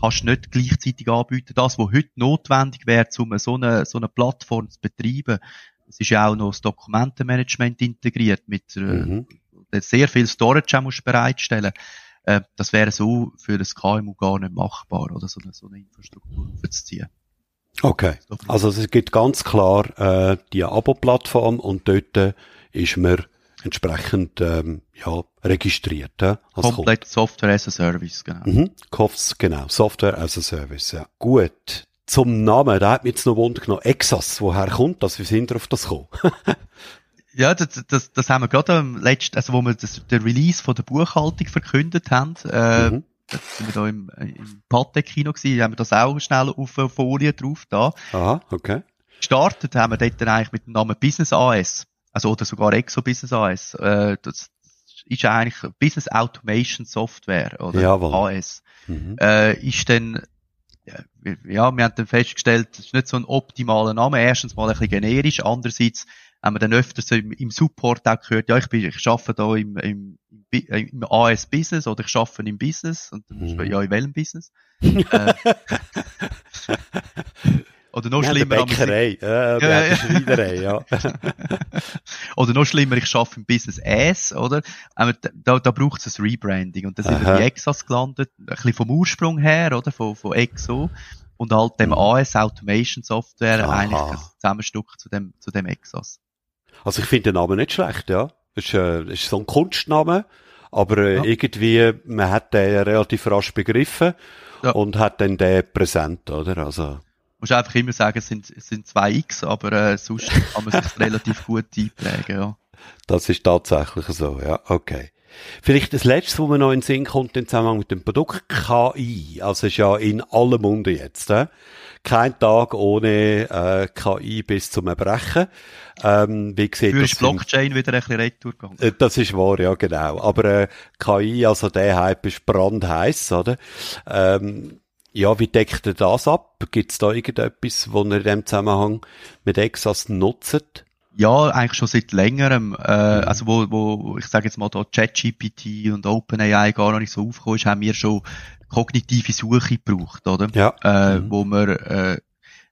kannst du nicht gleichzeitig anbieten. Das, was heute notwendig wäre, um so eine, so eine Plattform zu betreiben, es ist ja auch noch das Dokumentenmanagement integriert mit äh, mhm. sehr viel Storage musst bereitstellen. Äh, das wäre so für das KMU gar nicht machbar, oder so eine, so eine Infrastruktur aufzuziehen.
Okay. Also es gibt ganz klar äh, die Abo-Plattform und dort äh, ist man entsprechend ähm, ja, registriert. Äh,
Komplett Kunde. Software as a Service, genau.
Mhm. COFS, genau. Software as a Service, ja. Gut. Zum Namen, da hat mich jetzt noch Wunder genommen. Exas, woher kommt das? Wie sind wir auf das gekommen?
ja, das, das, das haben wir gerade am letzten, also wo wir das, den Release von der Buchhaltung verkündet haben, äh, mhm. Da sind wir da im, im Patek-Kino gewesen, haben wir das auch schnell auf eine Folie drauf da.
Aha, okay.
Gestartet haben wir dort dann eigentlich mit dem Namen Business AS. Also, oder sogar Exo Business AS. Äh, das ist eigentlich Business Automation Software, oder?
Jawohl.
AS. Mhm. Äh, ist dann ja, wir haben dann festgestellt, es ist nicht so ein optimaler Name. Erstens mal ein bisschen generisch, andererseits haben wir dann öfters im, im Support auch gehört, ja, ich bin, ich arbeite da im, im, im AS Business oder ich arbeite im Business und dann mhm. ja, in welchem Business? äh, oder noch schlimmer.
Bäckerei, äh, ja. Schreinerei, ja.
oder noch schlimmer, ich arbeite im Business S, oder? Aber da, da braucht es ein Rebranding. Und da sind wir bei Exas gelandet, ein bisschen vom Ursprung her, oder? Von, von Exo. Und halt dem mhm. AS Automation Software Aha. eigentlich ein Zusammenstück zu dem, zu dem Exas.
Also ich finde den Namen nicht schlecht, ja. Das ist, äh, ist so ein Kunstname. Aber äh, ja. irgendwie, man hat den relativ rasch begriffen ja. und hat dann den präsent, oder? Also
musst einfach immer sagen, es sind, es sind zwei X, aber äh, sonst kann man sich relativ gut einprägen, ja.
Das ist tatsächlich so, ja, okay. Vielleicht das Letzte, wo mir noch in den Sinn kommt, im Zusammenhang mit dem Produkt KI. Also ist ja in allem Munde jetzt. Äh? Kein Tag ohne äh, KI bis zum Erbrechen. Ähm, wie gesagt,
Für ist Blockchain im, wieder ein bisschen retour gegangen.
Äh, das ist wahr, ja genau. Aber äh, KI, also der Hype ist brandheiß, oder? Ähm, ja, wie deckt ihr das ab? Gibt es da irgendetwas, wo ihr in dem Zusammenhang mit Exas nutzt?
Ja, eigentlich schon seit längerem. Äh, mhm. Also wo, wo ich sage jetzt mal da ChatGPT und OpenAI gar noch nicht so aufgekommen ist, haben wir schon kognitive Suche gebraucht, oder?
Ja.
Äh, mhm. Wo wir äh,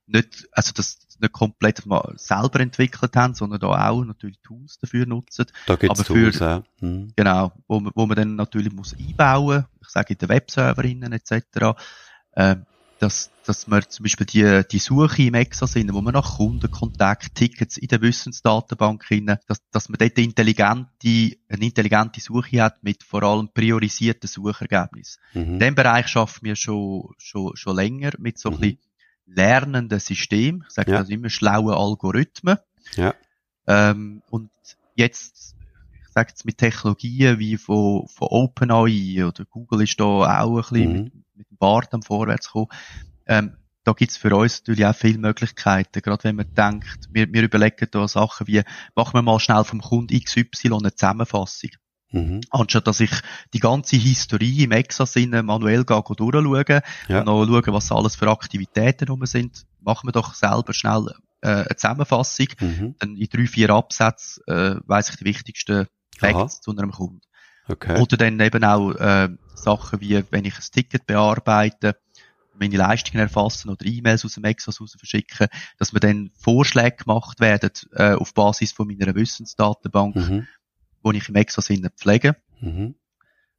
nicht, also das nicht komplett mal selber entwickelt haben, sondern da auch natürlich Tools dafür nutzen.
Da gibt's
Aber
Tools, für, ja. Mhm.
Genau, wo man, wo man dann natürlich muss einbauen, ich sage in den Webserverinnen etc äh, dass, dass man zum Beispiel die, die Suche im Exasinn, wo man nach Kundenkontakt, Tickets in der Wissensdatenbank hinein, dass, dass man dort intelligente, eine intelligente Suche hat mit vor allem priorisierten Suchergebnissen. Mhm. In dem Bereich schaffen wir schon, schon, schon länger mit so mhm. ein bisschen lernenden Systemen. Ich sage ja. also immer schlaue Algorithmen.
Ja.
Ähm, und jetzt ich sage jetzt mit Technologien wie von, von OpenAI oder Google ist da auch ein bisschen mhm. mit, mit dem Bart am Vorwärts gekommen. Ähm, da gibt's für uns natürlich auch viele Möglichkeiten. Gerade wenn man denkt, wir, wir überlegen da Sachen wie, machen wir mal schnell vom Kunden XY eine Zusammenfassung. Mhm. Anstatt dass ich die ganze Historie im Exasinn manuell durchschaue ja. und noch schaue, was alles für Aktivitäten rum sind, machen wir doch selber schnell äh, eine Zusammenfassung. Mhm. Dann in drei, vier Absätzen äh, weiss ich die wichtigsten Facts zu einem Kunden.
Okay.
Oder dann eben auch äh, Sachen wie, wenn ich ein Ticket bearbeite, meine Leistungen erfassen oder E-Mails aus dem Exos raus verschicken, dass mir dann Vorschläge gemacht werden äh, auf Basis von meiner Wissensdatenbank, mhm. wo ich im Exos pflege. Mhm.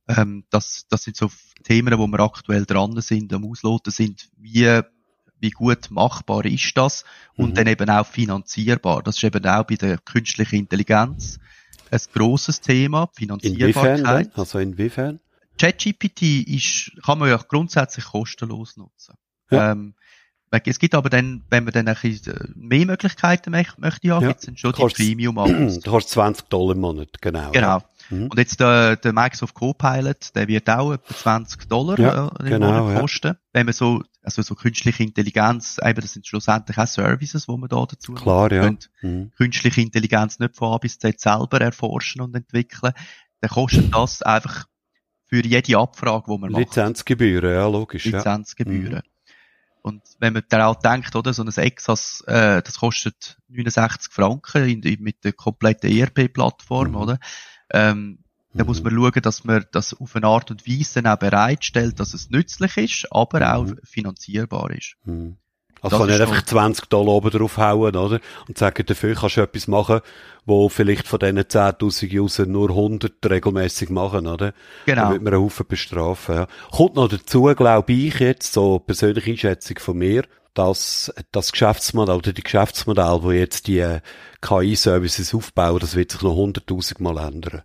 Ähm, das, das sind so Themen, wo wir aktuell dran sind, am Ausloten sind, wie wie gut machbar ist das und mhm. dann eben auch finanzierbar. Das ist eben auch bei der künstlichen Intelligenz ein grosses Thema, Finanzierbarkeit.
Inwiefern? Also inwiefern?
ChatGPT ist, kann man ja grundsätzlich kostenlos nutzen. Ja. Ähm, Es gibt aber dann, wenn man dann ein bisschen äh, mehr Möglichkeiten möchte, möchte ja, gibt es dann schon die premium
-Abos. Du hast 20 Dollar im Monat, genau.
Genau. Mhm. Und jetzt der, der Microsoft Copilot, der wird auch etwa 20 Dollar ja, äh, im genau, Monat kosten. Ja. Wenn man so, also so künstliche Intelligenz, eben das sind schlussendlich auch Services, wo man da dazu
Klar, ja. Mhm.
künstliche Intelligenz nicht von A bis Z selber erforschen und entwickeln, dann kostet das einfach für jede Abfrage, die man
macht. Lizenzgebühren, ja, logisch.
Lizenzgebühren. Ja. Mhm. Und wenn man daran denkt, oder, so ein Exas, äh, das kostet 69 Franken in, in, mit der kompletten ERP-Plattform, mhm. oder? Ähm, da muss man schauen, dass man das auf eine Art und Weise dann auch bereitstellt, dass es nützlich ist, aber mhm. auch finanzierbar ist.
Mhm. Also das kann nicht einfach 20 Dollar oben drauf hauen, oder? Und sagen, dafür kannst du etwas machen, wo vielleicht von diesen 10.000 Usern nur 100 regelmäßig machen, oder?
Genau.
Da wird man einen Haufen bestrafen, ja. Kommt noch dazu, glaube ich jetzt, so persönliche Einschätzung von mir, dass das Geschäftsmodell oder die Geschäftsmodell, wo jetzt die KI-Services aufbauen, das wird sich noch 100.000 Mal ändern.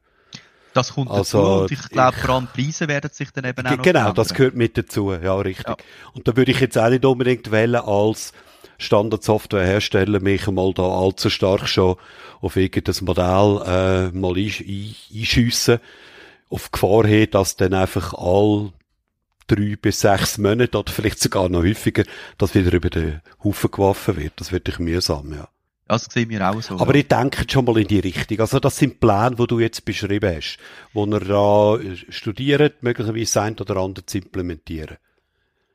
Das kommt also, dazu und ich glaube, vor allem Preise werden sich dann eben auch noch
Genau, das gehört mit dazu, ja, richtig. Ja. Und da würde ich jetzt auch nicht unbedingt wählen als Standardsoftwarehersteller mich mal da allzu stark schon auf irgendein Modell äh, mal einschiessen, auf Gefahr hin, dass dann einfach all drei bis sechs Monate oder vielleicht sogar noch häufiger, das wieder über den Haufen geworfen wird. Das wird dich mühsam, ja.
Das sehen wir auch so.
Aber ja. ich denke schon mal in die Richtung. Also das sind Pläne, die du jetzt beschrieben hast, wo er da studiert, möglicherweise ein oder andere zu implementieren.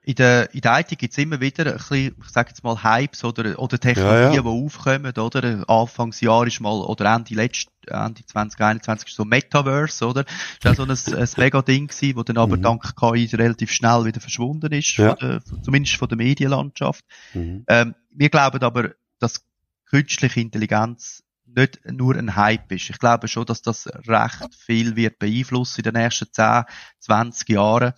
In der, in der IT gibt es immer wieder ein bisschen, ich sage jetzt mal Hypes oder, oder Technologien, ja, ja. die aufkommen, oder? Anfangsjahr ist mal, oder Ende letzt, Ende 2021 ist so Metaverse, oder? Das war so ein, ein Mega-Ding gewesen, wo dann aber mhm. dank KI relativ schnell wieder verschwunden ist, ja. von der, zumindest von der Medienlandschaft. Mhm. Ähm, wir glauben aber, dass künstliche Intelligenz nicht nur ein Hype ist. Ich glaube schon, dass das recht viel wird beeinflussen in den nächsten 10, 20 Jahren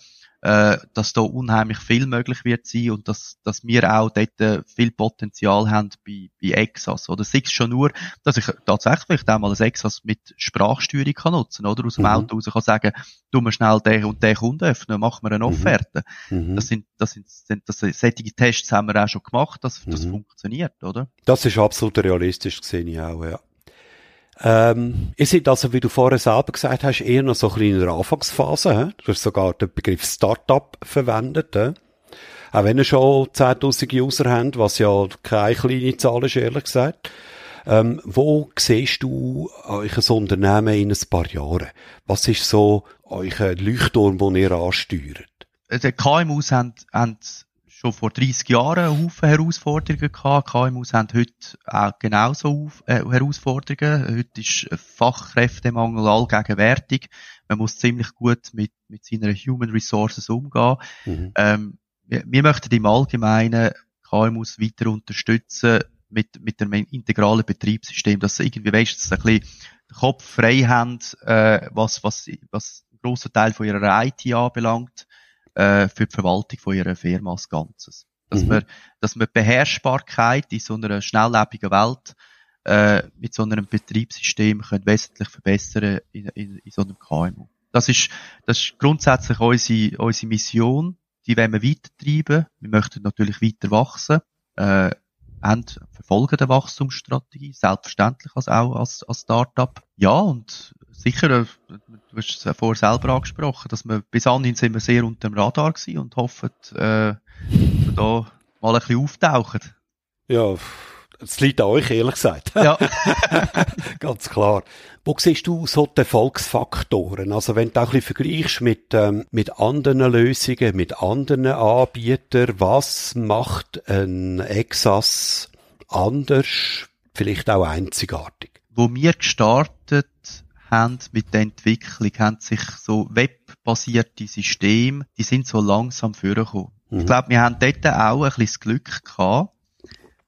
äh, dass da unheimlich viel möglich wird sein und dass, dass wir auch dort äh, viel Potenzial haben bei, bei Exas. Oder sei es schon nur, dass ich tatsächlich auch mal ein Exas mit Sprachsteuerung kann nutzen, oder? Aus dem mhm. Auto raus kann sagen, du mir schnell den und den Kunden öffnen, mach mir eine mhm. Offerte. Mhm. Das sind, das sind, das, sind, solche Tests haben wir auch schon gemacht, das, das mhm. funktioniert, oder?
Das ist absolut realistisch, gesehen ich auch, ja. Ähm, ihr seid also, wie du vorher selber gesagt hast, eher noch so ein bisschen in der Anfangsphase. He? Du hast sogar den Begriff Startup verwendet. He? Auch wenn ihr schon 10.000 User habt, was ja keine kleine Zahl ist, ehrlich gesagt. Ähm, wo siehst du euch als Unternehmen in ein paar Jahren? Was ist so euer Leuchtturm, den ihr ansteuert?
Die KMUs haben, haben schon vor 30 Jahren einen Haufen Herausforderungen gehabt. KMUs haben heute auch genauso äh, Herausforderungen. Heute ist Fachkräftemangel allgegenwärtig. Man muss ziemlich gut mit, mit seinen Human Resources umgehen. Mhm. Ähm, wir, wir möchten im Allgemeinen KMUs weiter unterstützen mit, mit einem integralen Betriebssystem, dass sie irgendwie, weißt, dass sie ein bisschen den Kopf frei haben, äh, was, was, was einen grossen Teil von ihrer IT anbelangt äh, für die Verwaltung von ihrer Firma als Ganzes. Dass mhm. man, dass man Beherrschbarkeit in so einer schnelllebigen Welt äh, mit so einem Betriebssystem können wesentlich verbessern in, in, in so einem KMU. Das ist, das ist grundsätzlich unsere, unsere Mission. Die wollen wir weitertreiben. Wir möchten natürlich weiter wachsen. Äh, haben, verfolgen eine Wachstumsstrategie, selbstverständlich als auch als, als Startup. Ja, und sicher, äh, du hast es vorher selber angesprochen, dass wir bis anhin sind wir sehr unter dem Radar gewesen und hoffen, äh, dass wir da mal ein bisschen auftauchen.
Ja, es liegt an euch, ehrlich gesagt.
Ja.
Ganz klar. Wo siehst du so die Erfolgsfaktoren? Also wenn du auch ein bisschen vergleichst mit, ähm, mit anderen Lösungen, mit anderen Anbietern, was macht ein Exas anders, vielleicht auch einzigartig?
Wo wir gestartet haben mit der Entwicklung, haben sich so webbasierte Systeme, die sind so langsam vorgekommen. Mhm. Ich glaube, wir haben dort auch ein bisschen das Glück gehabt,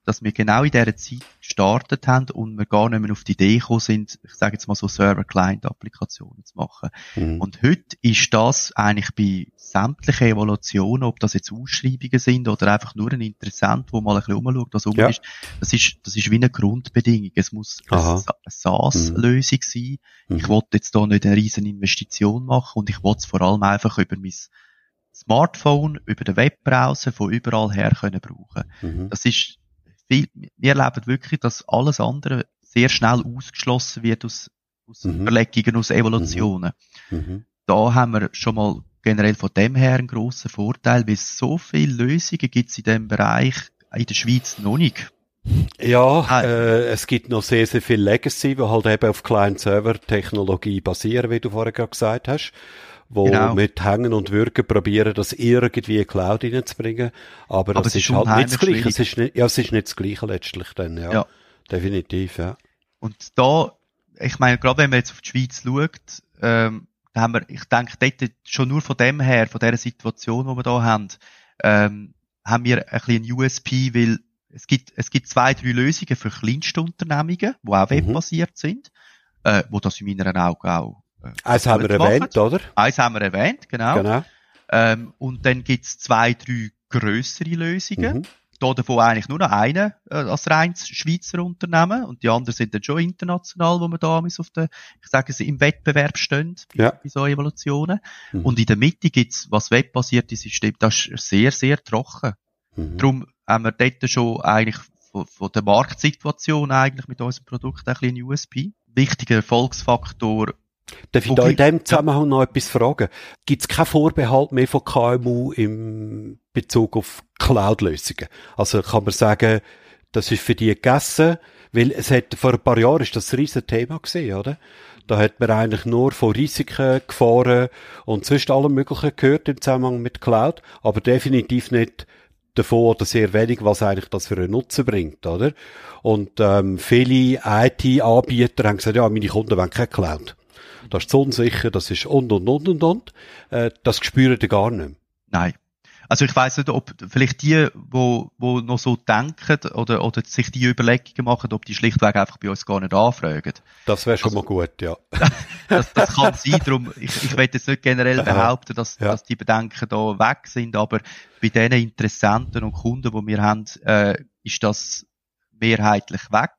dass wir genau in dieser Zeit gestartet haben und wir gar nicht mehr auf die Idee gekommen sind, ich sage jetzt mal so Server-Client-Applikationen zu machen. Mhm. Und heute ist das eigentlich bei sämtlichen Evolutionen, ob das jetzt Ausschreibungen sind oder einfach nur ein Interessent, wo mal ein bisschen umschaut, was um ja. ist, das ist, das ist wie eine Grundbedingung. Es muss Aha. eine SaaS-Lösung mhm. sein. Mhm. Ich wollte jetzt da nicht eine riesen Investition machen und ich wollte es vor allem einfach über mein Smartphone über den Webbrowser von überall her können brauchen. Mhm. Das ist viel, wir erleben wirklich, dass alles andere sehr schnell ausgeschlossen wird aus, aus mhm. Überlegungen, aus Evolutionen. Mhm. mhm. Da haben wir schon mal generell von dem her einen grossen Vorteil, weil so viele Lösungen gibt es in dem Bereich in der Schweiz noch nicht.
Ja, ah. äh, es gibt noch sehr, sehr viel Legacy, die halt eben auf Client-Server-Technologie basieren, wie du vorher gerade gesagt hast wo genau. mit Hängen und Würgen probieren, das irgendwie in Cloud reinzubringen. Aber, Aber das ist, ist halt nicht das Gleiche. Es ist nicht, ja, es ist nicht das Gleiche letztlich dann, ja. ja. Definitiv, ja.
Und da, ich meine, gerade wenn man jetzt auf die Schweiz schaut, ähm, da haben wir, ich denke, dort schon nur von dem her, von dieser Situation, die wir da haben, ähm, haben wir ein bisschen USP, weil es gibt, es gibt zwei, drei Lösungen für kleinste Unternehmungen, die auch mhm. webbasiert mhm. sind, äh, wo das in meinen Augen auch
Eins haben wir erwähnt, machen. oder?
Eins haben wir erwähnt, genau. genau. Ähm, und dann gibt's zwei, drei grössere Lösungen. Mhm. Da davon eigentlich nur noch eine äh, als reines Schweizer Unternehmen und die anderen sind dann schon international, wo wir da auf der, ich sage es, im Wettbewerb stehen ja. bei so Evolutionen. Mhm. Und in der Mitte gibt's was webbasierte System, das ist sehr, sehr trocken. Mhm. Darum haben wir dort schon eigentlich von, von der Marktsituation eigentlich mit unserem Produkt ein bisschen USP. Wichtiger Erfolgsfaktor
Darf ich da in dem Zusammenhang noch etwas fragen? Gibt es keinen Vorbehalt mehr von KMU im Bezug auf Cloud-Lösungen? Also kann man sagen, das ist für die gegessen, weil es hat, vor ein paar Jahren ist das ein riesen Thema gesehen, oder? Da hat man eigentlich nur von Risiken, Gefahren und sonst allem Möglichen gehört im Zusammenhang mit Cloud, aber definitiv nicht davon oder sehr wenig, was eigentlich das für einen Nutzen bringt, oder? Und ähm, viele IT-Anbieter haben gesagt, ja, meine Kunden wollen keine Cloud das ist unsicher, das ist und und und und und. Äh, das spüren die gar nicht.
Nein. Also ich weiß nicht, ob vielleicht die, wo, wo noch so denken oder, oder sich die Überlegungen machen, ob die schlichtweg einfach bei uns gar nicht anfragen.
Das wäre schon also, mal gut, ja.
das, das kann sein, darum, ich, ich will jetzt nicht generell behaupten, dass, ja. dass die Bedenken da weg sind, aber bei den Interessenten und Kunden, die wir haben, äh, ist das mehrheitlich weg.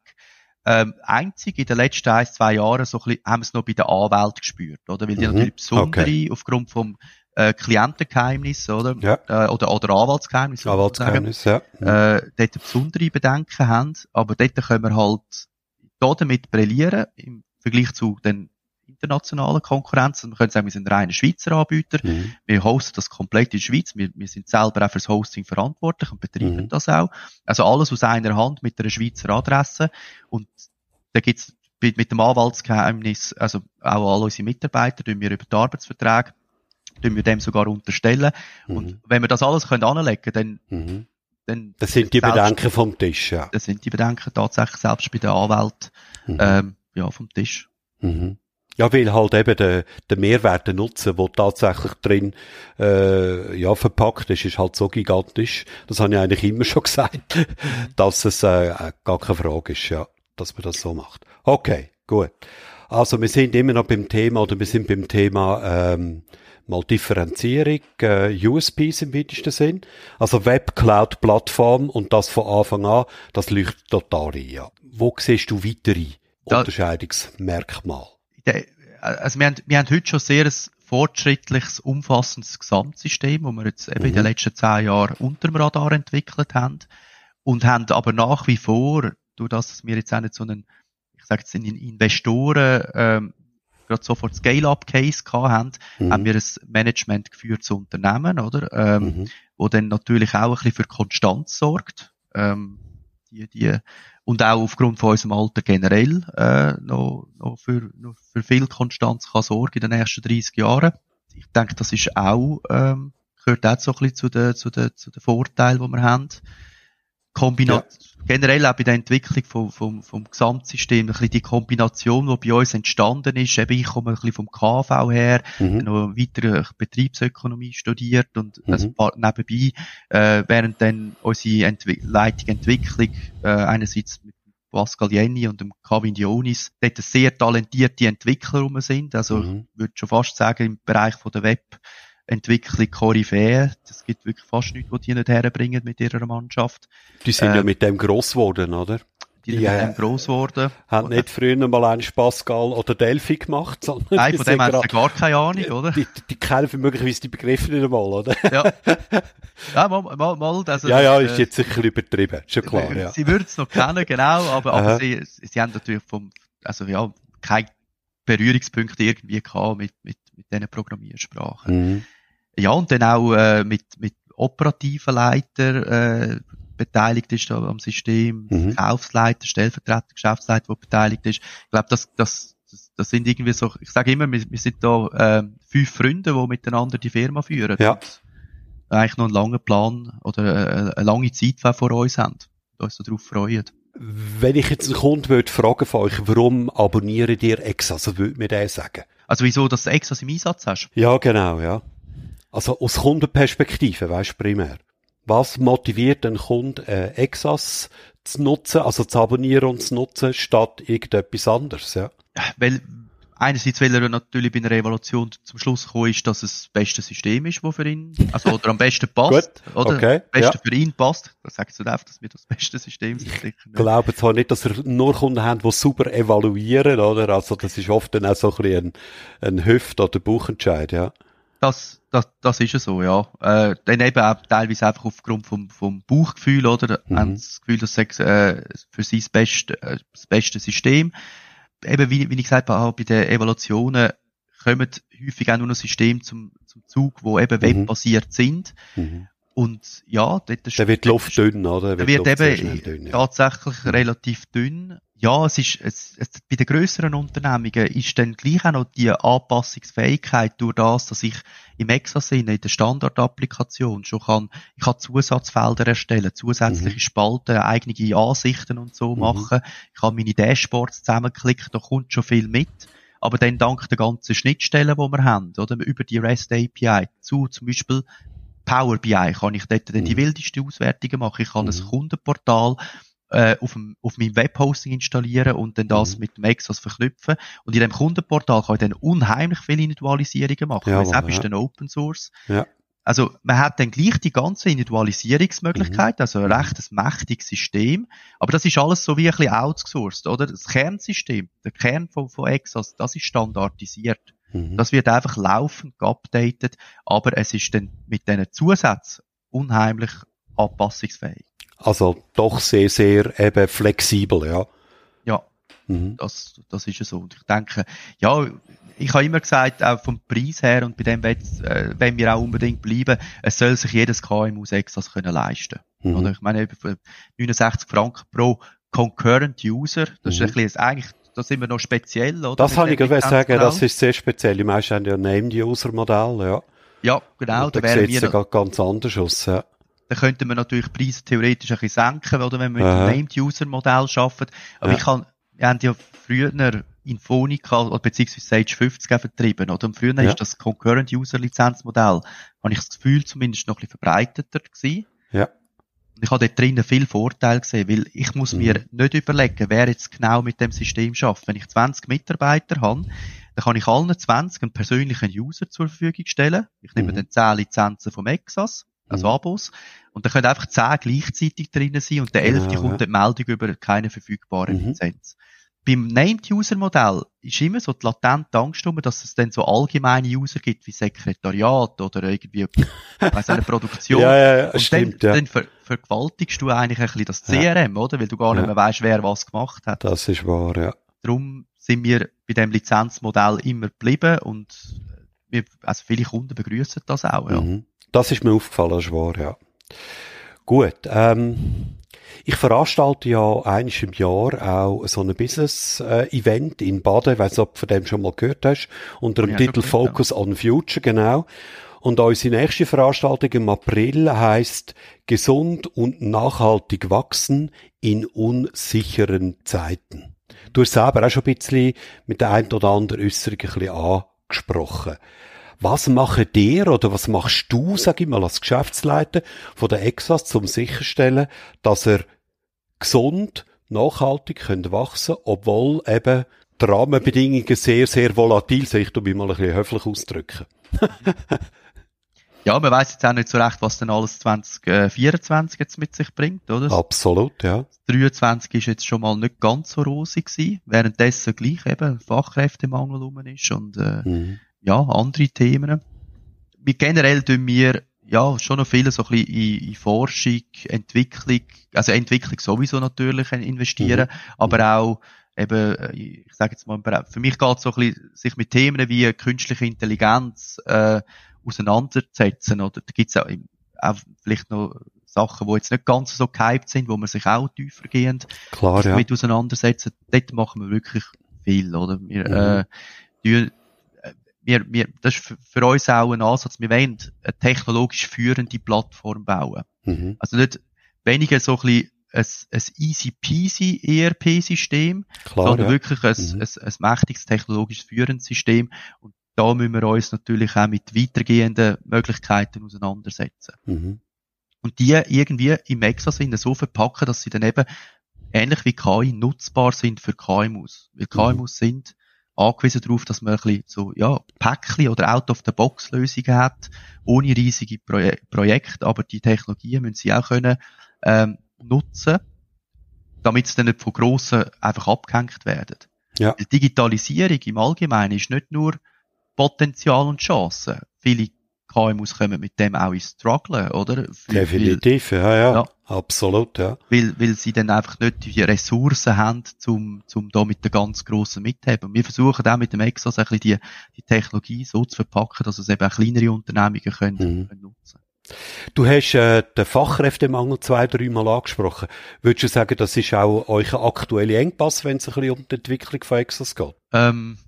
Ähm, einzig in den letzten ein, zwei Jahren so ein bisschen, haben wir es noch bei der Anwalt gespürt, oder? Weil die mhm. natürlich besondere, okay. aufgrund vom äh, Klientengeheimnis, oder? Ja. Äh, oder, oder Anwaltsgeheimnis.
Anwaltsgeheimnis, ja.
Mhm. Äh, dort besondere Bedenken haben, aber dort können wir halt da damit brillieren, im Vergleich zu den internationalen Konkurrenz. Wir können sagen, wir sind ein reiner Schweizer Anbieter. Mhm. Wir hosten das komplett in der Schweiz. Wir, wir sind selber auch fürs Hosting verantwortlich und betreiben mhm. das auch. Also alles aus einer Hand mit einer Schweizer Adresse. Und da gibt's mit dem Anwaltsgeheimnis, also auch alle unsere Mitarbeiter, tun wir über die Arbeitsverträge, tun wir dem sogar unterstellen. Mhm. Und wenn wir das alles können anlegen, dann,
mhm. dann das sind die Bedenken vom Tisch, ja.
Das sind die Bedenken tatsächlich selbst bei der Anwalt, mhm. ähm, ja, vom Tisch.
Mhm. Ja, weil halt eben der, der Mehrwert, der Nutzen, der tatsächlich drin äh, ja, verpackt ist, ist halt so gigantisch. Das habe ich eigentlich immer schon gesagt, dass es äh, gar keine Frage ist, ja, dass man das so macht. Okay, gut. Also wir sind immer noch beim Thema, oder wir sind beim Thema ähm, mal Differenzierung, äh, USPs im weitesten Sinn. Also Web Cloud Plattform und das von Anfang an, das leuchtet total ein. Ja. Wo siehst du weitere Unterscheidungsmerkmale?
Also wir haben, wir haben heute schon sehr ein fortschrittliches, umfassendes Gesamtsystem, das wir jetzt eben mhm. in den mhm. letzten zehn Jahren unter dem Radar entwickelt haben und haben aber nach wie vor, durch das, dass wir jetzt auch nicht so einen, ich sage jetzt, einen Investoren ähm, gerade sofort Scale-up-Case gehabt haben, mhm. haben wir ein Management geführt zu Unternehmen, oder? Ähm, mhm. Wo dann natürlich auch ein bisschen für Konstanz sorgt. Ähm, die, die und auch aufgrund von unserem Alter generell äh, noch, noch, für, noch für viel Konstanz kann sorgen in den nächsten 30 Jahren. Ich denke, das ist auch, ähm, gehört auch so ein bisschen zu den, zu den, zu den Vorteilen, die wir haben. Kombination, ja. generell auch bei der Entwicklung vom, vom, vom Gesamtsystem, ein bisschen die Kombination, die bei uns entstanden ist, eben ich komme ein bisschen vom KV her, mhm. noch weiter Betriebsökonomie studiert und mhm. also nebenbei, äh, während dann unsere Entwi Leitung Entwicklung, äh, einerseits mit Pascal Jenny und dem Kevin Dionis, dort sehr talentierte Entwickler rum sind, also mhm. ich würde schon fast sagen, im Bereich von der Web, Entwicklung Koryphäe. Das gibt wirklich fast nichts, was die nicht herbringen mit ihrer Mannschaft.
Die sind äh, ja mit dem gross geworden, oder?
die
Ja.
mit dem gross geworden.
Hat nicht früher mal einen Pascal oder Delphi gemacht, sondern
Nein,
die
von dem
sind
hat er
grad-
gar keine Ahnung, oder?
die, die kennen möglicherweise die Begriffe nicht einmal, oder?
Ja. Ja, mal, mal, mal. Also,
ja, ja,
äh,
ist jetzt sicher übertrieben, schon klar, ja.
Sie würden es noch kennen, genau, aber, aber sie, sie haben natürlich vom, also ja, keine Berührungspunkte irgendwie gehabt mit, mit, mit diesen Programmiersprachen.
Mhm.
Ja, und dann auch äh, mit, mit operativen Leiter äh, beteiligt ist da am System,
Mhm.
Verkaufsleiter, Stellvertreter, Geschäftsleiter, der beteiligt ist. Ich glaube, das, das, das, sind irgendwie so, ich sage immer, wir, wir sind da äh, fünf Freunde, die miteinander die Firma führen.
Ja.
Eigentlich noch einen langen Plan oder äh, eine lange Zeit vor uns haben. Und uns darauf freuen.
Wenn ich jetzt einen Kunden würde fragen von euch, warum abonniert ihr Ex, also würde mir der sagen?
Also wieso, dass du Exas im Einsatz hast?
Ja, genau, ja. Also aus Kundenperspektive, weißt du, primär. Was motiviert einen Kunden, äh, Exas zu nutzen, also zu abonnieren und zu nutzen, statt irgendetwas anderes, ja?
Weil, einerseits, weil er natürlich bei einer Evaluation zum Schluss gekommen ist, dass es das beste System ist, das für ihn, also, oder am besten passt,
Gut,
oder?
okay,
Beste
ja.
für ihn passt. Das sagst du nicht, dass wir das beste System sind,
Ich glaube zwar nicht, dass ihr nur Kunden habt, die super evaluieren, oder? Also das ist oft dann auch so ein bisschen ein, ein Hüft- oder Bauchentscheid, ja.
Das, das, das ist ja so, ja. Äh, dann eben auch teilweise einfach aufgrund vom, vom Bauchgefühl, oder?
Mhm.
Haben das Gefühl, dass es äh, für sie das beste, äh, das beste System. Eben, wie, wie ich gesagt habe, bei den Evaluationen kommen häufig auch nur noch Systeme zum, zum Zug, die eben
Mhm.
webbasiert sind.
Mhm.
Und ja, dort
Da wird die Luft dünn, oder?
Da wird
sehr
eben
dünn, ja.
tatsächlich relativ dünn. Ja, es ist, es, es, bei den grösseren Unternehmungen ist dann gleich auch noch die Anpassungsfähigkeit durch das, dass ich im Exasinn in der Standardapplikation schon kann, ich kann Zusatzfelder erstellen, zusätzliche
Mhm.
Spalten, eigene Ansichten und so
Mhm.
machen. Ich kann meine Dashboards zusammenklicken, da kommt schon viel mit. Aber dann dank der ganzen Schnittstellen, die wir haben, oder, über die REST API zu, zum Beispiel Power BI kann ich dort dann die
Mhm.
wildesten Auswertungen machen. Ich kann
Mhm.
ein Kundenportal äh, auf, dem, auf meinem Webhosting installieren und dann das
Mhm.
mit dem Exos verknüpfen. Und in dem Kundenportal kann ich dann unheimlich viele Individualisierungen machen. Weil es eben
ja.
ist dann Open Source.
Ja.
Also man hat dann gleich die ganze Individualisierungsmöglichkeit,
Mhm.
also ein rechtes mächtiges System. Aber das ist alles so wie ein bisschen outgesourced, oder? Das Kernsystem, der Kern von, von Exos, das ist standardisiert.
Mhm.
Das wird einfach laufend geupdatet, aber es ist dann mit diesen Zusätzen unheimlich anpassungsfähig.
Also doch sehr, sehr eben flexibel, ja.
Ja,
Mhm.
das, das ist ja so. Und ich denke, ja, ich habe immer gesagt, auch vom Preis her, und bei dem äh, wollen wir auch unbedingt bleiben, es soll sich jedes KMU 6 das können leisten.
Mhm.
Oder ich meine, eben für 69 Franken pro Concurrent User, das ist
Mhm.
ein bisschen, eigentlich, da sind wir noch speziell, oder?
Das habe ich gerade sagen, das ist sehr speziell. Die meisten haben ja Named-User-Modell, ja.
Ja, genau,
Und
da
da
wären
sieht es ja ganz anders aus, ja.
Da könnten wir natürlich Preise theoretisch ein bisschen senken, oder wenn wir mit dem Named-User-Modell arbeiten. Aber
Ja.
ich kann, wir haben ja früher Infonica, oder beziehungsweise Sage 50 auch vertrieben, oder? Und früher
Ja.
ist das Concurrent-User-Lizenzmodell, habe ich das Gefühl, zumindest noch ein bisschen verbreiteter gewesen.
Ja.
Und ich habe dort drinnen viel Vorteil gesehen, weil ich muss
Mhm.
mir nicht überlegen, wer jetzt genau mit dem System schafft. Wenn ich 20 Mitarbeiter habe, dann kann ich allen 20 einen persönlichen User zur Verfügung stellen. Ich nehme
Mhm.
dann 10 Lizenzen vom Exas, also
Mhm.
Abos. Und dann können einfach 10 gleichzeitig drinnen sein und der
Genau,
11. kommt
ja.
die Meldung über keine verfügbare
Mhm.
Lizenz. Beim Named-User-Modell ist immer so die latente Angst rum, dass es dann so allgemeine User gibt wie Sekretariat oder irgendwie weiss, eine Produktion.
Ja, ja, ja,
Und
stimmt,
dann,
ja.
dann ver vergewaltigst du eigentlich ein bisschen das
Ja.
CRM, oder? Weil du gar nicht
Ja.
mehr weißt, wer was gemacht hat.
Das ist wahr, ja.
Darum sind wir bei dem Lizenzmodell immer geblieben und wir, also viele Kunden begrüßen das auch, ja.
Mhm. Das ist mir aufgefallen, das ist wahr, ja. Gut, ähm, ich veranstalte ja einiges im Jahr auch so ein Business-Event in Baden, ich weiss nicht, ob du von dem schon mal gehört hast, unter dem
Ja,
Titel
ja.
Focus on Future, genau. Und unsere nächste Veranstaltung im April heißt Gesund und nachhaltig wachsen in unsicheren Zeiten. Du hast selber auch schon ein bisschen mit der ein oder anderen Äußerung ein bisschen angesprochen. Was machen dir oder was machst du, sag ich mal, als Geschäftsleiter von der Exas, zum sicherstellen, dass er gesund, nachhaltig können wachsen, obwohl eben die Rahmenbedingungen sehr, sehr volatil sind. Ich tu mich mal ein bisschen höflich ausdrücken.
ja, man weiß jetzt auch nicht so recht, was denn alles 2024 jetzt mit sich bringt, oder?
Absolut, ja.
23 ist jetzt schon mal nicht ganz so rosig gewesen, währenddessen gleich eben Fachkräftemangel rum ist und äh, mhm. Ja, andere Themen. Wir generell tun wir ja schon noch viel so ein bisschen in, in Forschung, Entwicklung, also Entwicklung sowieso natürlich investieren, mhm. aber auch eben, äh, ich sage jetzt mal, für mich geht es so ein bisschen, sich mit Themen wie künstliche Intelligenz äh, auseinanderzusetzen. Oder da gibt es auch, auch vielleicht noch Sachen, die jetzt nicht ganz so gehypt sind, wo man sich auch tiefergehend
Klar, ja.
mit auseinandersetzen. Dort machen wir wirklich viel, oder? Wir, mhm. äh, wir, wir, das ist für, für uns auch ein Ansatz. Wir wollen eine technologisch führende Plattform bauen. Mhm. Also nicht weniger so ein bisschen ein, ein easy peasy ERP-System, sondern ja. wirklich ein, mhm. ein, ein, mächtiges technologisch führendes System. Und da müssen wir uns natürlich auch mit weitergehenden Möglichkeiten auseinandersetzen. Mhm. Und die irgendwie im Exasinn so verpacken, dass sie dann eben ähnlich wie KI nutzbar sind für KMUs. Weil KMUs mhm. sind angewiesen darauf, dass man ein bisschen so, ja, Päckchen oder Out-of-the-Box-Lösungen hat, ohne riesige Proje Projekte, aber die Technologien müssen sie auch können, ähm, nutzen, damit sie dann nicht von grossen einfach abgehängt werden. Ja. Die Digitalisierung im Allgemeinen ist nicht nur Potenzial und Chancen. Viele KMUs kommen mit dem auch ins Struggle, oder?
Definitiv, weil, ja, ja, ja, absolut, ja.
Weil, weil sie dann einfach nicht die Ressourcen haben, zum, zum da mit der ganz grossen mithaben. Wir versuchen auch mit dem Exos ein bisschen die, die Technologie so zu verpacken, dass es eben auch kleinere Unternehmungen können, mhm. können nutzen
Du hast äh, den Fachkräftemangel zwei, dreimal angesprochen. Würdest du sagen, das ist auch euer aktueller Engpass, wenn es ein bisschen um die Entwicklung von Exos geht?
Ähm,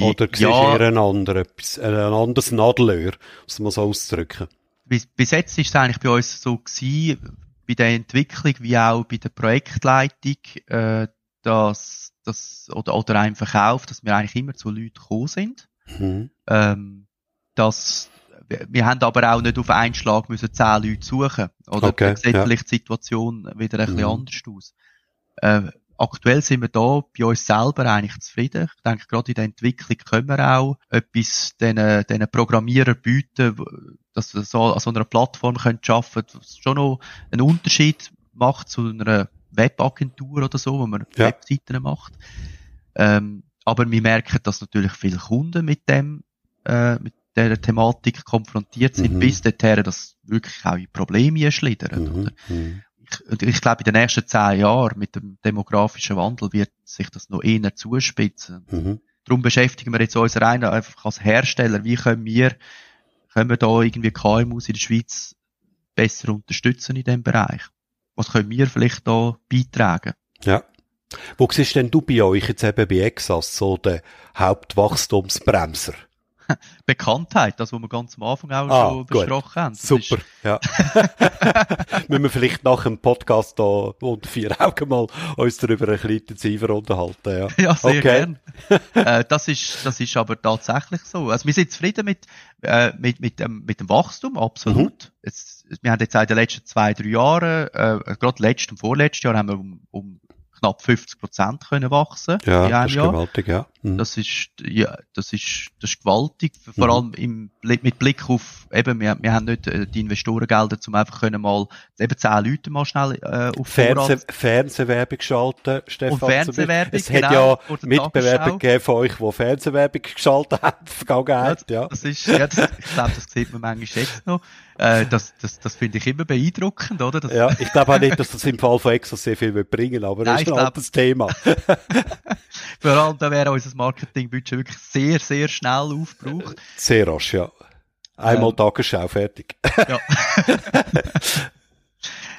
oder siehst ja, eher ein, anderer, ein anderes Nadelöhr, muss man so ausdrücken?
Bis, bis jetzt ist es eigentlich bei uns so gewesen, bei der Entwicklung wie auch bei der Projektleitung, äh, dass, dass, oder, oder einem Verkauf, dass wir eigentlich immer zu Leuten gekommen sind. Mhm. Ähm, dass, wir haben aber auch nicht auf einen Schlag müssen zehn Leute suchen. Oder okay, dann sieht ja. vielleicht die Situation wieder ein mhm. bisschen anders aus. Äh, aktuell sind wir da bei uns selber eigentlich zufrieden. Ich denke, gerade in der Entwicklung können wir auch etwas den, den Programmierern bieten, dass wir so an so einer Plattform können schaffen, was schon noch einen Unterschied macht zu einer Webagentur oder so, wo man ja. Webseiten macht. Ähm, aber wir merken, dass natürlich viele Kunden mit dem, äh, mit der Thematik konfrontiert sind, mhm. bis dorthin, dass wirklich auch in Probleme schlittern. Mhm. Ich, ich glaube, in den nächsten zehn Jahren mit dem demografischen Wandel wird sich das noch eher zuspitzen. Mhm. Darum beschäftigen wir jetzt uns rein einfach als Hersteller. Wie können wir, können wir da irgendwie KMUs in der Schweiz besser unterstützen in dem Bereich? Was können wir vielleicht da beitragen?
Ja. Wo siehst denn du bei euch jetzt eben bei Exas so den Hauptwachstumsbremser?
Bekanntheit, das, was wir ganz am Anfang auch ah, schon besprochen haben.
Super, ist... ja. Müssen wir vielleicht nach dem Podcast da unter vier Augen mal uns darüber ein bisschen intensiver unterhalten, ja.
Ja, sehr okay. gern. äh, das ist, das ist aber tatsächlich so. Also wir sind zufrieden mit, äh, mit, mit, dem, mit dem Wachstum, absolut. Mhm. Es, wir haben jetzt in den letzten zwei, drei Jahren, äh, gerade letztes und vorletztes Jahr haben wir um, um knapp 50 Prozent können wachsen.
Ja, das ist Jahr. gewaltig, ja.
Mhm. Das ist, ja, das ist, das ist gewaltig. Vor mhm. allem im, mit Blick auf, eben, wir, wir haben nicht äh, die Investorengelder, um einfach können mal, eben zehn Leute mal schnell, äh, auf
Fernseh, Fernsehwerbung geschalten, Stefan.
Und Fernsehwerbung,
Es genau, hat ja Mitbewerber gegeben von euch, die Fernsehwerbung geschaltet haben, Vergangenheit, ja.
Das ist, ja, das, ich glaube, das sieht man manchmal jetzt noch. Äh, das das, das finde ich immer beeindruckend, oder? Das
ja, ich glaube auch nicht, dass das im Fall von Exos sehr viel wird bringen, aber Nein, das ist ein altes Thema.
Vor allem, da wäre unser Marketingbudget wirklich sehr, sehr schnell aufgebraucht.
Sehr rasch, ja. Einmal ähm, Tagesschau, fertig.
ja.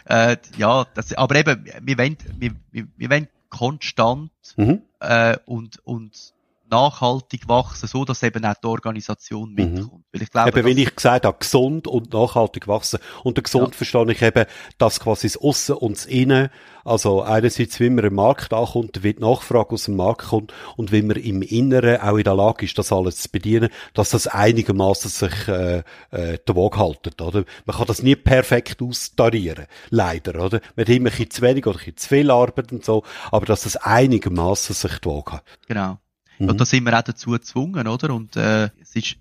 äh, ja, das, aber eben, wir wollen, wir, wir, wir wollen konstant mhm. äh, und, und nachhaltig wachsen, so dass eben auch die Organisation mhm. mitkommt. Mhm.
Weil ich glaube, eben, wenn ich gesagt habe, gesund und nachhaltig wachsen. Und gesund ja. verstehe ich eben, dass quasi das Aussen und das Innen, also einerseits, wie man im Markt ankommt, wie die Nachfrage aus dem Markt kommt und wie man im Inneren auch in der Lage ist, das alles zu bedienen, dass das einigermaßen sich äh, äh, die Waage haltet, oder? Man kann das nie perfekt austarieren, leider, oder? Man hat immer ein bisschen zu wenig oder ein bisschen zu viel Arbeit und so, aber dass das einigermaßen sich die Waage hat.
Genau. Mhm. Und da sind wir auch dazu gezwungen, oder? Und äh, es ist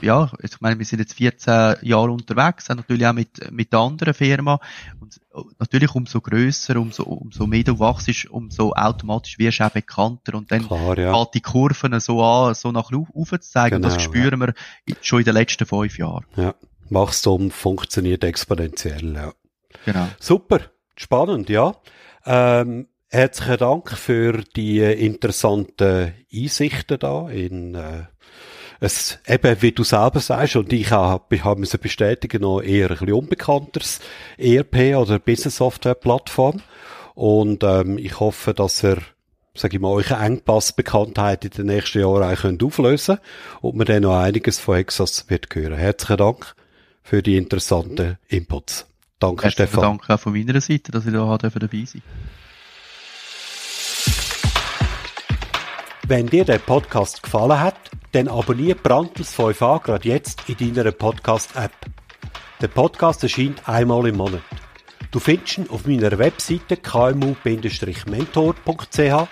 ja, ich meine, wir sind jetzt 14 Jahre unterwegs, natürlich auch mit, mit der anderen Firma. Und natürlich umso grösser, umso, umso mehr du wachst, umso automatisch wirst du auch bekannter. Und dann
Klar, ja.
geht die Kurven so an, so nach oben zu zeigen.
Genau,
und das spüren wir schon in den letzten fünf Jahren.
Ja. Wachstum funktioniert exponentiell, ja.
Genau.
Super. Spannend, ja. Ähm, herzlichen Dank für die interessanten Einsichten da in, äh, es, eben, wie du selber sagst, und ich auch, habe müssen bestätigen, noch eher ein bisschen unbekannteres ERP oder Business Software Plattform. Und, ähm, ich hoffe, dass er, sage ich mal, eure Engpassbekanntheit in den nächsten Jahren auch könnt auflösen und man dann noch einiges von Exos wird hören. Herzlichen Dank für die interessanten Inputs. Danke,
Herzlichen
Stefan.
Dank auch von meiner Seite, dass ich da dabei sein
Wenn dir der Podcast gefallen hat, dann abonniere Brandtels 5a gerade jetzt in deiner Podcast-App. Der Podcast erscheint einmal im Monat. Du findest ihn auf meiner Webseite kmu-mentor.ch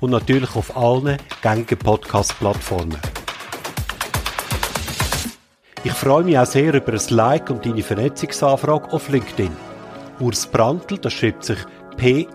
und natürlich auf allen gängigen Podcast-Plattformen. Ich freue mich auch sehr über ein Like und deine Vernetzungsanfrage auf LinkedIn. Urs Brandl, das schreibt sich P-R-A-N-T-L,